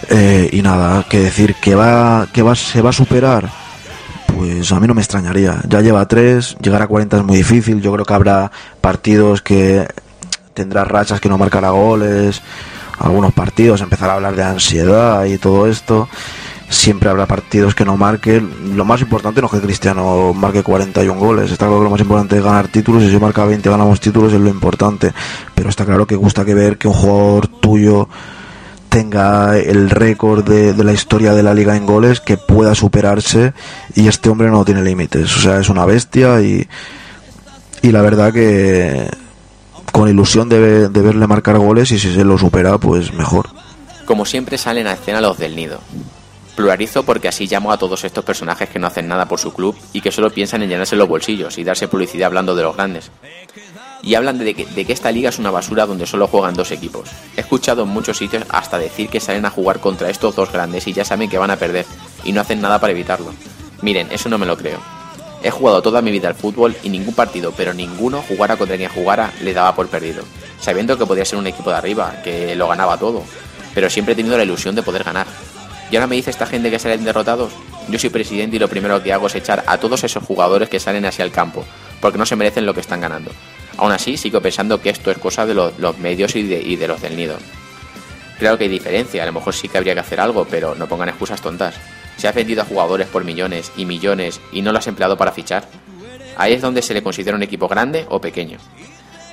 eh, y nada, que decir que va, que va, se va a superar, pues a mí no me extrañaría. Ya lleva tres, llegar a 40 es muy difícil. Yo creo que habrá partidos que tendrá rachas que no marcará goles. Algunos partidos empezar a hablar de ansiedad y todo esto. Siempre habrá partidos que no marquen. Lo más importante no es que Cristiano marque 41 goles. Está claro que lo más importante es ganar títulos. Si marca 20 ganamos títulos es lo importante. Pero está claro que gusta que ver que un jugador tuyo tenga el récord de, la historia de la liga en goles, que pueda superarse y este hombre no tiene límites, o sea, es una bestia y y la verdad que con ilusión de, de verle marcar goles y si se lo supera, pues mejor. Como siempre salen a escena los del nido. Pluralizo porque así llamo a todos estos personajes que no hacen nada por su club y que solo piensan en llenarse los bolsillos y darse publicidad hablando de los grandes. Y hablan de que, esta liga es una basura donde solo juegan dos equipos. He escuchado en muchos sitios hasta decir que salen a jugar contra estos dos grandes y ya saben que van a perder y no hacen nada para evitarlo. Miren, eso no me lo creo. He jugado toda mi vida al fútbol y ningún partido, pero ninguno, jugara contra quien jugara, le daba por perdido. Sabiendo que podía ser un equipo de arriba, que lo ganaba todo. Pero siempre he tenido la ilusión de poder ganar. Y ahora me dice esta gente que salen derrotados. Yo soy presidente y lo primero que hago es echar a todos esos jugadores que salen hacia el campo, porque no se merecen lo que están ganando. Aún así, sigo pensando que esto es cosa de los, medios y de, los del nido. Claro que hay diferencia, a lo mejor sí que habría que hacer algo, pero no pongan excusas tontas. Se ha vendido a jugadores por millones y millones y no lo has empleado para fichar. Ahí es donde se le considera un equipo grande o pequeño.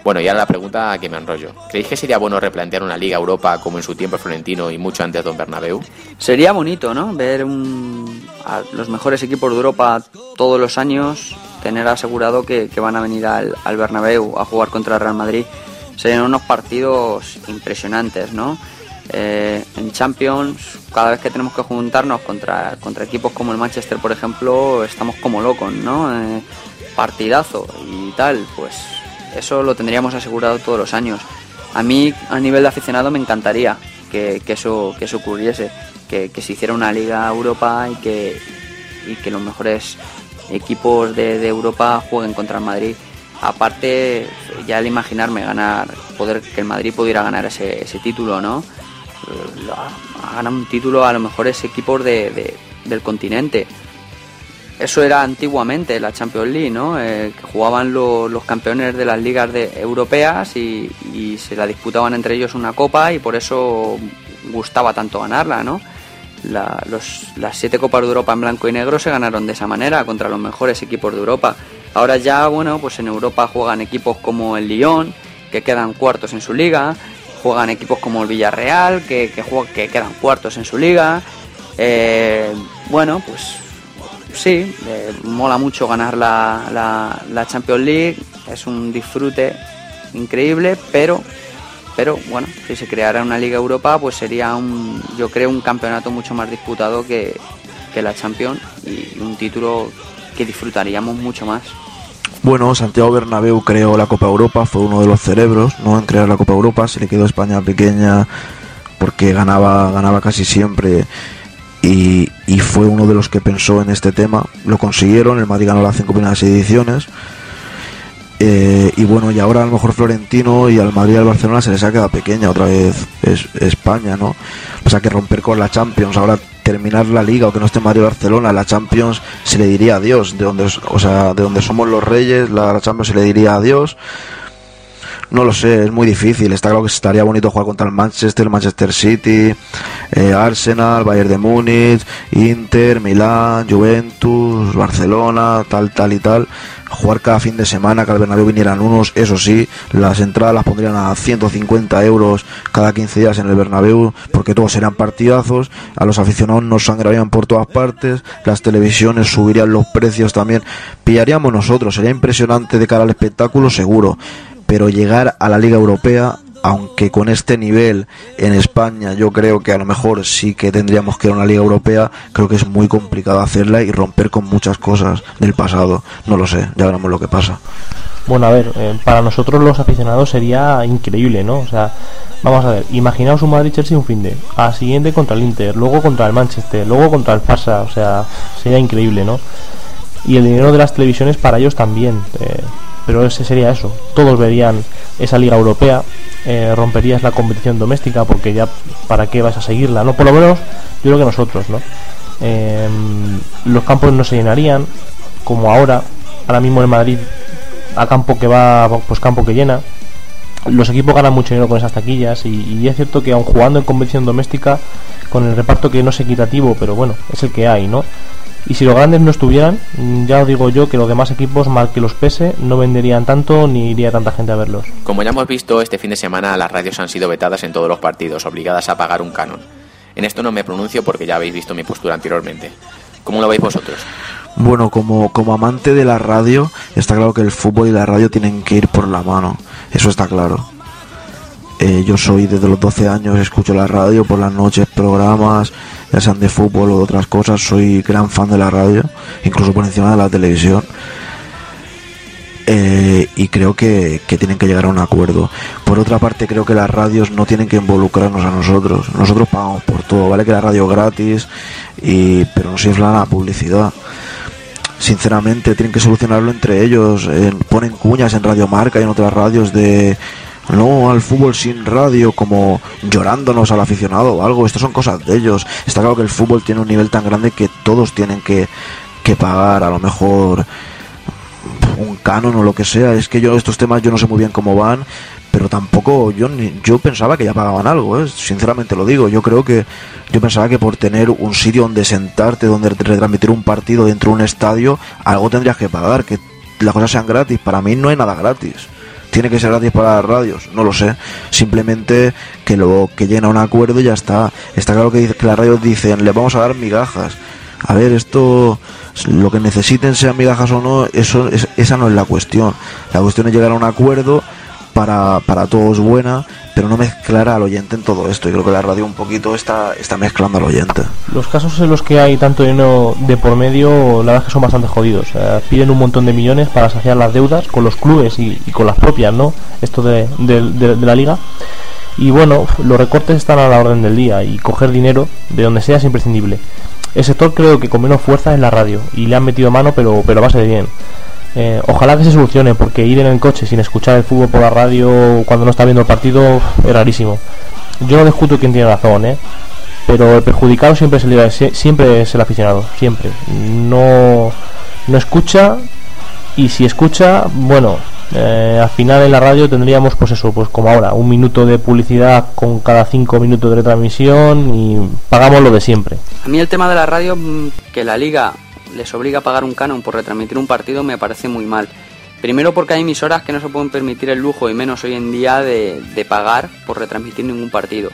Bueno, y ahora la pregunta que me enrollo. ¿Creéis que sería bueno replantear una Liga Europa como en su tiempo Florentino y mucho antes Don Bernabéu? Sería bonito, ¿no? Ver un- a los mejores equipos de Europa todos los años, tener asegurado que, van a venir al, al Bernabéu a jugar contra el Real Madrid. Serían unos partidos impresionantes, ¿no? Eh, en Champions, cada vez que tenemos que juntarnos contra, contra equipos como el Manchester, por ejemplo, estamos como locos, ¿no? Eh, partidazo y tal, pues eso lo tendríamos asegurado todos los años. A mí, a nivel de aficionado, me encantaría que, eso, que eso ocurriese, que, se hiciera una Liga Europa y que, y que los mejores equipos de, Europa jueguen contra el Madrid. Aparte, ya al imaginarme ganar, poder que el Madrid pudiera ganar ese, título, ¿no? Eh, ganado un título a los mejores equipos de- de- del continente. Eso era antiguamente la Champions League, ¿no? Eh, jugaban lo- los campeones de las ligas de- europeas y, y se la disputaban entre ellos una copa y por eso gustaba tanto ganarla, ¿no? La- los- las siete copas de Europa en blanco y negro se ganaron de esa manera contra los mejores equipos de Europa. Ahora ya, bueno, pues en Europa juegan equipos como el Lyon, que quedan cuartos en su liga, juegan equipos como el Villarreal, que, que, juega- que quedan cuartos en su liga. Eh, bueno, pues sí, eh, mola mucho ganar la, la, la Champions League, es un disfrute increíble, pero, pero bueno, si se creara una Liga Europa, pues sería un, yo creo, un campeonato mucho más disputado que, que la Champions y un título que disfrutaríamos mucho más. Bueno, Santiago Bernabéu creó la Copa Europa, fue uno de los cerebros, ¿no? En crear la Copa Europa, se le quedó España pequeña porque ganaba, ganaba casi siempre y, y fue uno de los que pensó en este tema. Lo consiguieron, el Madrid ganó las cinco primeras ediciones. Eh, y bueno, y ahora a lo mejor Florentino y al Madrid y al Barcelona se les ha quedado pequeña otra vez es, España, ¿no? O sea que romper con la Champions, ahora terminar la liga o que no esté Madrid Barcelona, la Champions se le diría adiós, de donde, o sea, de donde somos los reyes, la, la Champions se le diría adiós. No lo sé, es muy difícil. Está claro que estaría bonito jugar contra el Manchester, Manchester City, eh, Arsenal, Bayern de Múnich, Inter, Milán, Juventus, Barcelona, tal, tal y tal. Jugar cada fin de semana, que al Bernabéu vinieran unos, eso sí, las entradas las pondrían a 150 euros cada 15 días en el Bernabéu, porque todos serían partidazos, a los aficionados nos sangrarían por todas partes, las televisiones subirían los precios también, pillaríamos nosotros, sería impresionante de cara al espectáculo, seguro pero llegar a la Liga Europea, aunque con este nivel en España yo creo que a lo mejor sí que tendríamos que ir a una Liga Europea, creo que es muy complicado hacerla y romper con muchas cosas del pasado. No lo sé, ya veremos lo que pasa. Bueno, a ver, eh, para nosotros los aficionados sería increíble, ¿no? O sea, vamos a ver, imaginaos un Madrid-Chelsea un fin de, a siguiente contra el Inter, luego contra el Manchester, luego contra el Barça, o sea, sería increíble, ¿no? Y el dinero de las televisiones para ellos también, eh, pero ese sería eso, todos verían esa liga europea, eh, romperías la competición doméstica porque ya, ¿para qué vas a seguirla? No, por lo menos yo creo que nosotros, ¿no? Eh, los campos no se llenarían, como ahora, ahora mismo en Madrid a campo que va, pues campo que llena. Los equipos ganan mucho dinero con esas taquillas y, y es cierto que aun jugando en competición doméstica, con el reparto que no es equitativo, pero bueno, es el que hay, ¿no? Y si los grandes no estuvieran, ya os digo yo que los demás equipos, mal que los pese, no venderían tanto ni iría tanta gente a verlos. Como ya hemos visto, este fin de semana las radios han sido vetadas en todos los partidos, obligadas a pagar un canon. En esto no me pronuncio porque ya habéis visto mi postura anteriormente. ¿Cómo lo veis vosotros? Bueno, como, como amante de la radio, está claro que el fútbol y la radio tienen que ir por la mano. Eso está claro. Eh, yo soy desde los 12 años, escucho la radio por las noches, programas, ya sean de fútbol o de otras cosas. Soy gran fan de la radio, incluso por encima de la televisión. Eh, y creo que, que tienen que llegar a un acuerdo. Por otra parte, creo que las radios no tienen que involucrarnos a nosotros. Nosotros pagamos por todo, vale que la radio gratis, y, pero no se infla la publicidad sinceramente tienen que solucionarlo entre ellos. Ponen cuñas en Radio Marca y en otras radios de no al fútbol sin radio, como llorándonos al aficionado o algo. Estas son cosas de ellos. Está claro que el fútbol tiene un nivel tan grande que todos tienen que, que pagar a lo mejor un canon o lo que sea. Es que yo estos temas yo no sé muy bien cómo van, pero tampoco yo yo pensaba que ya pagaban algo, ¿eh? sinceramente lo digo. Yo creo que yo pensaba que por tener un sitio donde sentarte, donde retransmitir un partido dentro de un estadio, algo tendrías que pagar, que las cosas sean gratis. Para mí no hay nada gratis. Tiene que ser gratis para las radios, no lo sé. Simplemente que lo que lleguen a un acuerdo y ya está. Está claro que, que las radios dicen, le vamos a dar migajas. A ver, esto, lo que necesiten, sean migajas o no, eso, es, esa no es la cuestión. La cuestión es llegar a un acuerdo para, para todos buena, pero no mezclar al oyente en todo esto. Y creo que la radio un poquito está, está mezclando al oyente. Los casos en los que hay tanto dinero de por medio, la verdad es que son bastante jodidos. Eh, piden un montón de millones para saciar las deudas con los clubes y, con las propias, ¿no? Esto de, de, de, de la liga. Y bueno, los recortes están a la orden del día y coger dinero de donde sea es imprescindible. El sector creo que con menos fuerza es la radio y le han metido mano, pero, pero a base de bien. Eh, ojalá que se solucione, porque ir en el coche sin escuchar el fútbol por la radio cuando no está viendo el partido es rarísimo. Yo no discuto quién tiene razón, ¿eh? pero el perjudicado siempre es el, siempre es el aficionado, siempre. No, no escucha y si escucha, bueno, eh, al final en la radio tendríamos pues eso, pues como ahora, un minuto de publicidad con cada cinco minutos de retransmisión y pagamos lo de siempre. A mí el tema de la radio, mm, que la liga les obliga a pagar un canon por retransmitir un partido me parece muy mal. Primero porque hay emisoras que no se pueden permitir el lujo, y menos hoy en día, de, de, pagar por retransmitir ningún partido.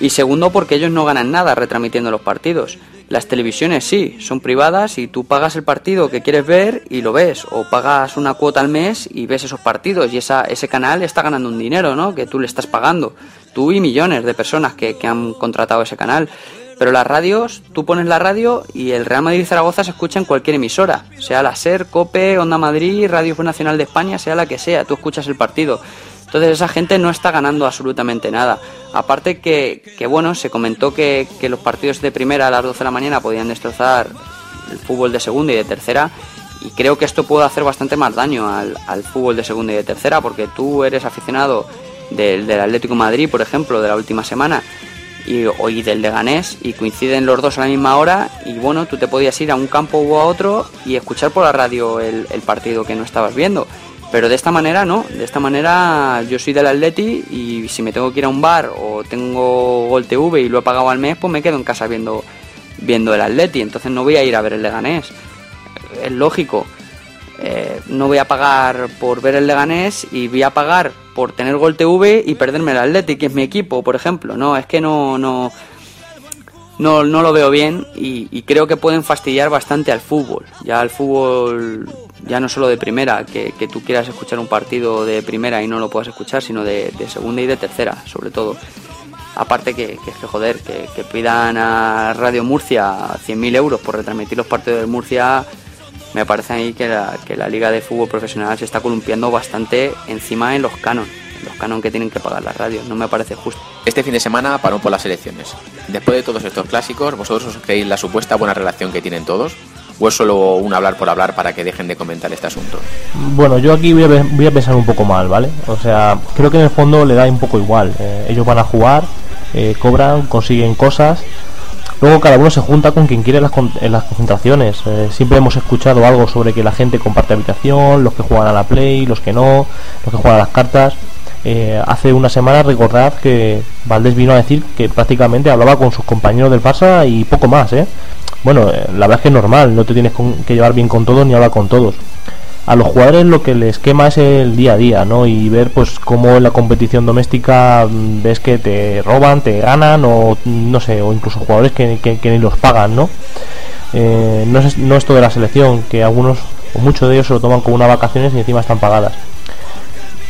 Y segundo porque ellos no ganan nada retransmitiendo los partidos. Las televisiones sí, son privadas y tú pagas el partido que quieres ver y lo ves. O pagas una cuota al mes y ves esos partidos y ese canal está ganando un dinero, ¿no? Que tú le estás pagando. Tú y millones de personas que, que han contratado ese canal. Pero las radios, tú pones la radio y el Real Madrid Zaragoza se escucha en cualquier emisora, sea la SER, COPE, Onda Madrid, Radio Nacional de España, sea la que sea, tú escuchas el partido. Entonces esa gente no está ganando absolutamente nada. Aparte que, que bueno, se comentó que, que, los partidos de primera a las 12 de la mañana podían destrozar el fútbol de segunda y de tercera. Y creo que esto puede hacer bastante más daño al, al fútbol de segunda y de tercera, porque tú eres aficionado del, del Atlético Madrid, por ejemplo, de la última semana, y, y del Leganés y coinciden los dos a la misma hora y bueno, tú te podías ir a un campo u a otro y escuchar por la radio el, el, partido que no estabas viendo. Pero de esta manera no, de esta manera yo soy del Atleti y si me tengo que ir a un bar o tengo Gol TV y lo he pagado al mes, pues me quedo en casa viendo, viendo el Atleti, entonces no voy a ir a ver el Leganés. Es lógico, eh, no voy a pagar por ver el Leganés y voy a pagar por tener Gol TV y perderme el Athletic, que es mi equipo, por ejemplo. No, es que no, no, no, no lo veo bien y, creo que pueden fastidiar bastante al fútbol. Ya al fútbol, ya no solo de primera, que, que tú quieras escuchar un partido de primera y no lo puedas escuchar, sino de, de segunda y de tercera, sobre todo. Aparte que, que, que joder, que, que pidan a Radio Murcia 100.000 euros por retransmitir los partidos de Murcia me parece ahí que la, que la Liga de Fútbol Profesional se está columpiando bastante encima en los canon, los canon que tienen que pagar las radios, no me parece justo. Este fin de semana paró por las elecciones. Después de todos estos clásicos, ¿vosotros os creéis la supuesta buena relación que tienen todos? ¿O es solo un hablar por hablar para que dejen de comentar este asunto? Bueno, yo aquí voy a, voy a pensar un poco mal, ¿vale? O sea, creo que en el fondo le da un poco igual. Eh, ellos van a jugar, eh, cobran, consiguen cosas Luego cada uno se junta con quien quiere en las, en las concentraciones. Eh, siempre hemos escuchado algo sobre que la gente comparte habitación, los que juegan a la Play, los que no, los que juegan a las cartas. Eh, hace una semana recordad que Valdés vino a decir que prácticamente hablaba con sus compañeros del Barça y poco más, ¿eh? Bueno, eh, la verdad es que es normal, no te tienes que llevar bien con todos ni hablar con todos a los jugadores lo que les quema es el día a día, ¿no? Y ver pues cómo en la competición doméstica mm, ves que te roban, te ganan o no sé, o incluso jugadores que ni los pagan, ¿no? Eh, no, es, no esto de la selección, que algunos o muchos de ellos se lo toman como unas vacaciones y encima están pagadas.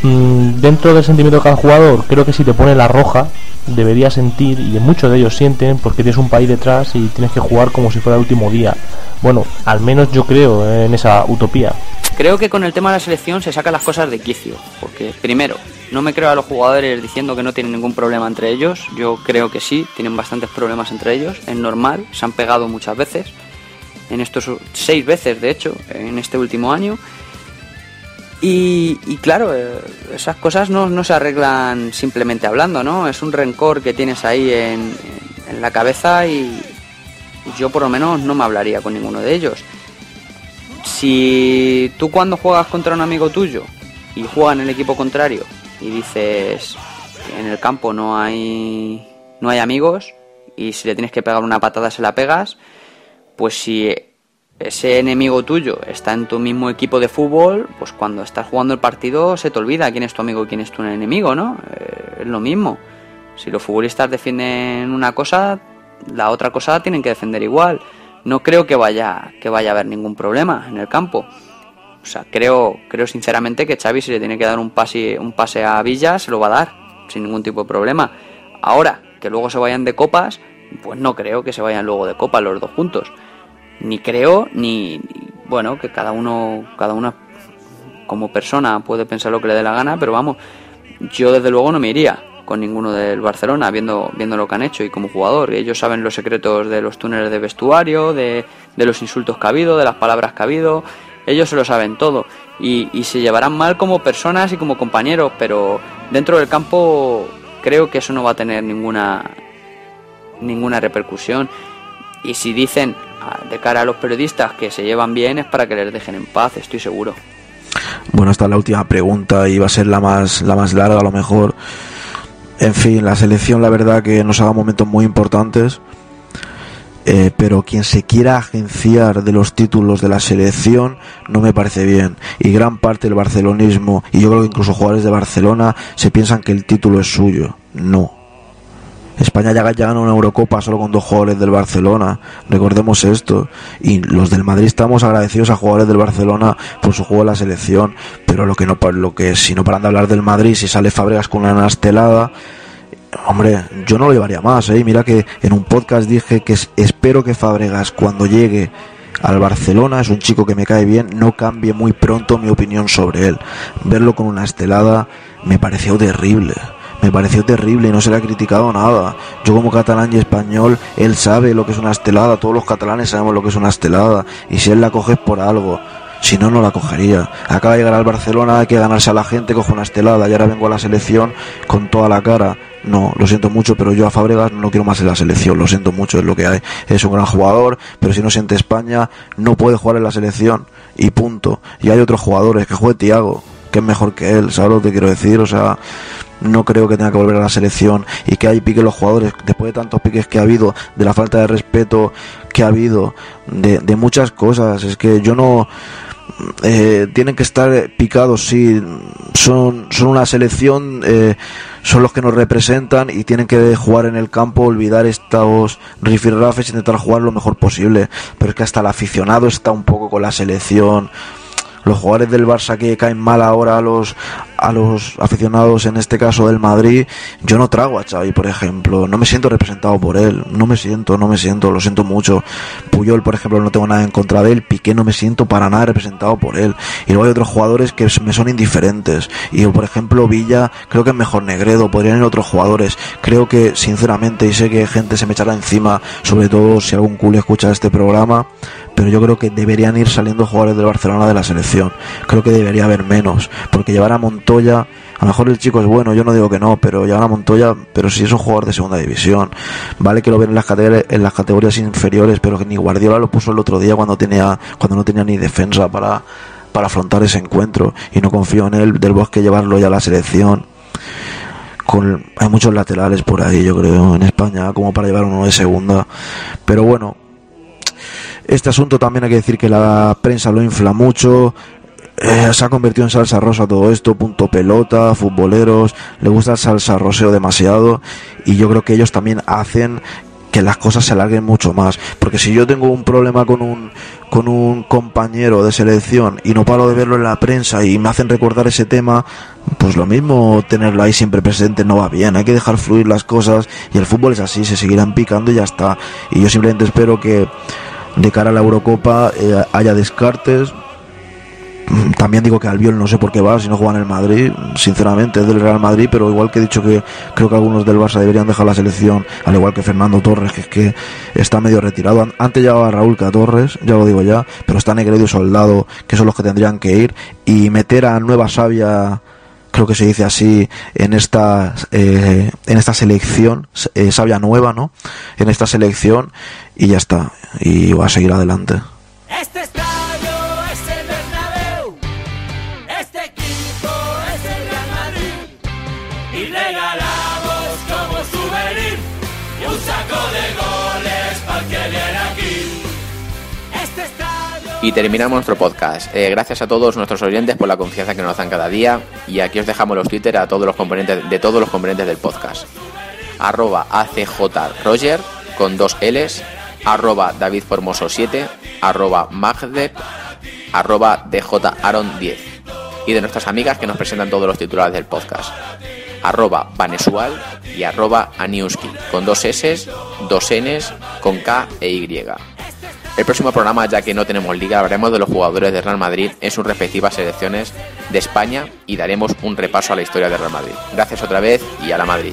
Mm, dentro del sentimiento de cada jugador, creo que si te pone la roja, debería sentir, y muchos de ellos sienten, porque tienes un país detrás y tienes que jugar como si fuera el último día. Bueno, al menos yo creo en esa utopía. Creo que con el tema de la selección se sacan las cosas de quicio, porque primero, no me creo a los jugadores diciendo que no tienen ningún problema entre ellos, yo creo que sí, tienen bastantes problemas entre ellos, es normal, se han pegado muchas veces, en estos seis veces de hecho, en este último año, y, claro, eh, esas cosas no, se arreglan simplemente hablando, ¿no? Es un rencor que tienes ahí en, en la cabeza y yo por lo menos no me hablaría con ninguno de ellos. Si tú cuando juegas contra un amigo tuyo y juega en el equipo contrario y dices en el campo no hay no hay amigos y si le tienes que pegar una patada se la pegas, pues si ese enemigo tuyo está en tu mismo equipo de fútbol, pues cuando estás jugando el partido se te olvida quién es tu amigo y quién es tu enemigo, ¿no? Eh, es lo mismo. Si los futbolistas defienden una cosa, la otra cosa tienen que defender igual. No creo que vaya, que vaya a haber ningún problema en el campo. O sea, creo, creo sinceramente que Xavi si le tiene que dar un pase, un pase a Villa, se lo va a dar, sin ningún tipo de problema. Ahora, que luego se vayan de copas, pues no creo que se vayan luego de copas los dos juntos ni creo ni, bueno que cada uno cada una como persona puede pensar lo que le dé la gana pero vamos yo desde luego no me iría con ninguno del Barcelona viendo viendo lo que han hecho y como jugador. Ellos saben los secretos de los túneles de vestuario de, de los insultos que ha habido de las palabras que ha habido. Ellos se lo saben todo y, y se llevarán mal como personas y como compañeros pero dentro del campo creo que eso no va a tener ninguna ninguna repercusión. Y si dicen de cara a los periodistas que se llevan bien es para que les dejen en paz, estoy seguro. Bueno, esta es la última pregunta y va a ser la más, la más larga a lo mejor. En fin, la selección la verdad que nos ha dado momentos muy importantes. Eh, pero quien se quiera agenciar de los títulos de la selección no me parece bien. Y gran parte del barcelonismo, y yo creo que incluso jugadores de Barcelona, se piensan que el título es suyo. No, España ya, ganó una Eurocopa solo con dos jugadores del Barcelona, recordemos esto. Y los del Madrid estamos agradecidos a jugadores del Barcelona por su juego en la selección, pero lo que no, lo que si no paran de hablar del Madrid, si sale Fabregas con una estelada, hombre, yo no lo llevaría más, ¿eh? Mira que en un podcast dije que espero que Fabregas cuando llegue al Barcelona, es un chico que me cae bien, no cambie muy pronto mi opinión sobre él. Verlo con una estelada me pareció terrible me pareció terrible y no se le ha criticado nada. Yo como catalán y español, él sabe lo que es una estelada, todos los catalanes sabemos lo que es una estelada, y si él la coge es por algo. Si no, no la cogería. Acaba de llegar al Barcelona, hay que ganarse a la gente, coge una estelada y ahora vengo a la selección con toda la cara. No, lo siento mucho, pero yo a Fabregas no quiero más en la selección, lo siento mucho, es lo que hay. Es un gran jugador, pero si no siente España, no puede jugar en la selección y punto. Y hay otros jugadores, que juegue Tiago, que es mejor que él, ¿sabes lo que quiero decir? O sea, no creo que tenga que volver a la selección y que hay piques los jugadores, después de tantos piques que ha habido, de la falta de respeto que ha habido, de, de muchas cosas, es que yo no... Eh, tienen que estar picados, sí, son, son una selección, eh, son los que nos representan y tienen que jugar en el campo, olvidar estos rifirrafes, intentar jugar lo mejor posible, pero es que hasta el aficionado está un poco con la selección, los jugadores del Barça que caen mal ahora a los a los aficionados en este caso del Madrid yo no trago a Xavi por ejemplo. No me siento representado por él. No me siento no me siento lo siento mucho. Puyol por ejemplo no tengo nada en contra de él. Piqué no me siento para nada representado por él. Y luego hay otros jugadores que me son indiferentes. Y por ejemplo Villa creo que es mejor Negredo podrían ir otros jugadores. Creo que sinceramente y sé que gente se me echará encima sobre todo si algún culo escucha este programa pero yo creo que deberían ir saliendo jugadores del Barcelona de la selección. Creo que debería haber menos, porque llevar a Montoya, a lo mejor el chico es bueno, yo no digo que no, pero llevar a Montoya, pero si es un jugador de segunda división, vale que lo ven en las categorías, inferiores, pero que ni Guardiola lo puso el otro día cuando tenía, cuando no tenía ni defensa para, para afrontar ese encuentro, y no confío en él del Bosque llevarlo ya a la selección. Con, hay muchos laterales por ahí, yo creo, en España, como para llevar uno de segunda. Pero bueno, este asunto también hay que decir que la prensa lo infla mucho. Eh, se ha convertido en salsa rosa todo esto, punto pelota, futboleros, le gusta el salsa roseo demasiado y yo creo que ellos también hacen que las cosas se alarguen mucho más. Porque si yo tengo un problema con un, con un compañero de selección y no paro de verlo en la prensa y me hacen recordar ese tema, pues lo mismo tenerlo ahí siempre presente no va bien. Hay que dejar fluir las cosas y el fútbol es así, se seguirán picando y ya está. Y yo simplemente espero que de cara a la Eurocopa eh, haya descartes, también digo que Albiol no sé por qué va, si no juega en el Madrid, sinceramente, es del Real Madrid, pero igual que he dicho que creo que algunos del Barça deberían dejar la selección, al igual que Fernando Torres, que es que está medio retirado. Antes llevaba Raúl Torres, ya lo digo ya, pero está Negredo y Soldado, que son los que tendrían que ir, y meter a Nueva Sabia creo que se dice así en esta eh, en esta selección eh, Sabia nueva no en esta selección y ya está y va a seguir adelante Este estadio es el Bernabéu. Este equipo es el Real Madrid. Y regalamos como souvenir y un saco de goles para que viene aquí. Este estadio. Y terminamos nuestro podcast. Eh, gracias a todos nuestros oyentes por la confianza que nos dan cada día. Y aquí os dejamos los Twitter a todos los componentes de todos los componentes del podcast. Arroba ACJRoger con dos L's. Arroba David Formoso 7. Arroba Magdep. Arroba DJAron 10. Y de nuestras amigas que nos presentan todos los titulares del podcast. Arroba Vanesual y arroba Aniuski con dos S, dos Ns, con K e Y. El próximo programa, ya que no tenemos liga, hablaremos de los jugadores de Real Madrid en sus respectivas selecciones de España y daremos un repaso a la historia de Real Madrid. Gracias otra vez y a la Madrid.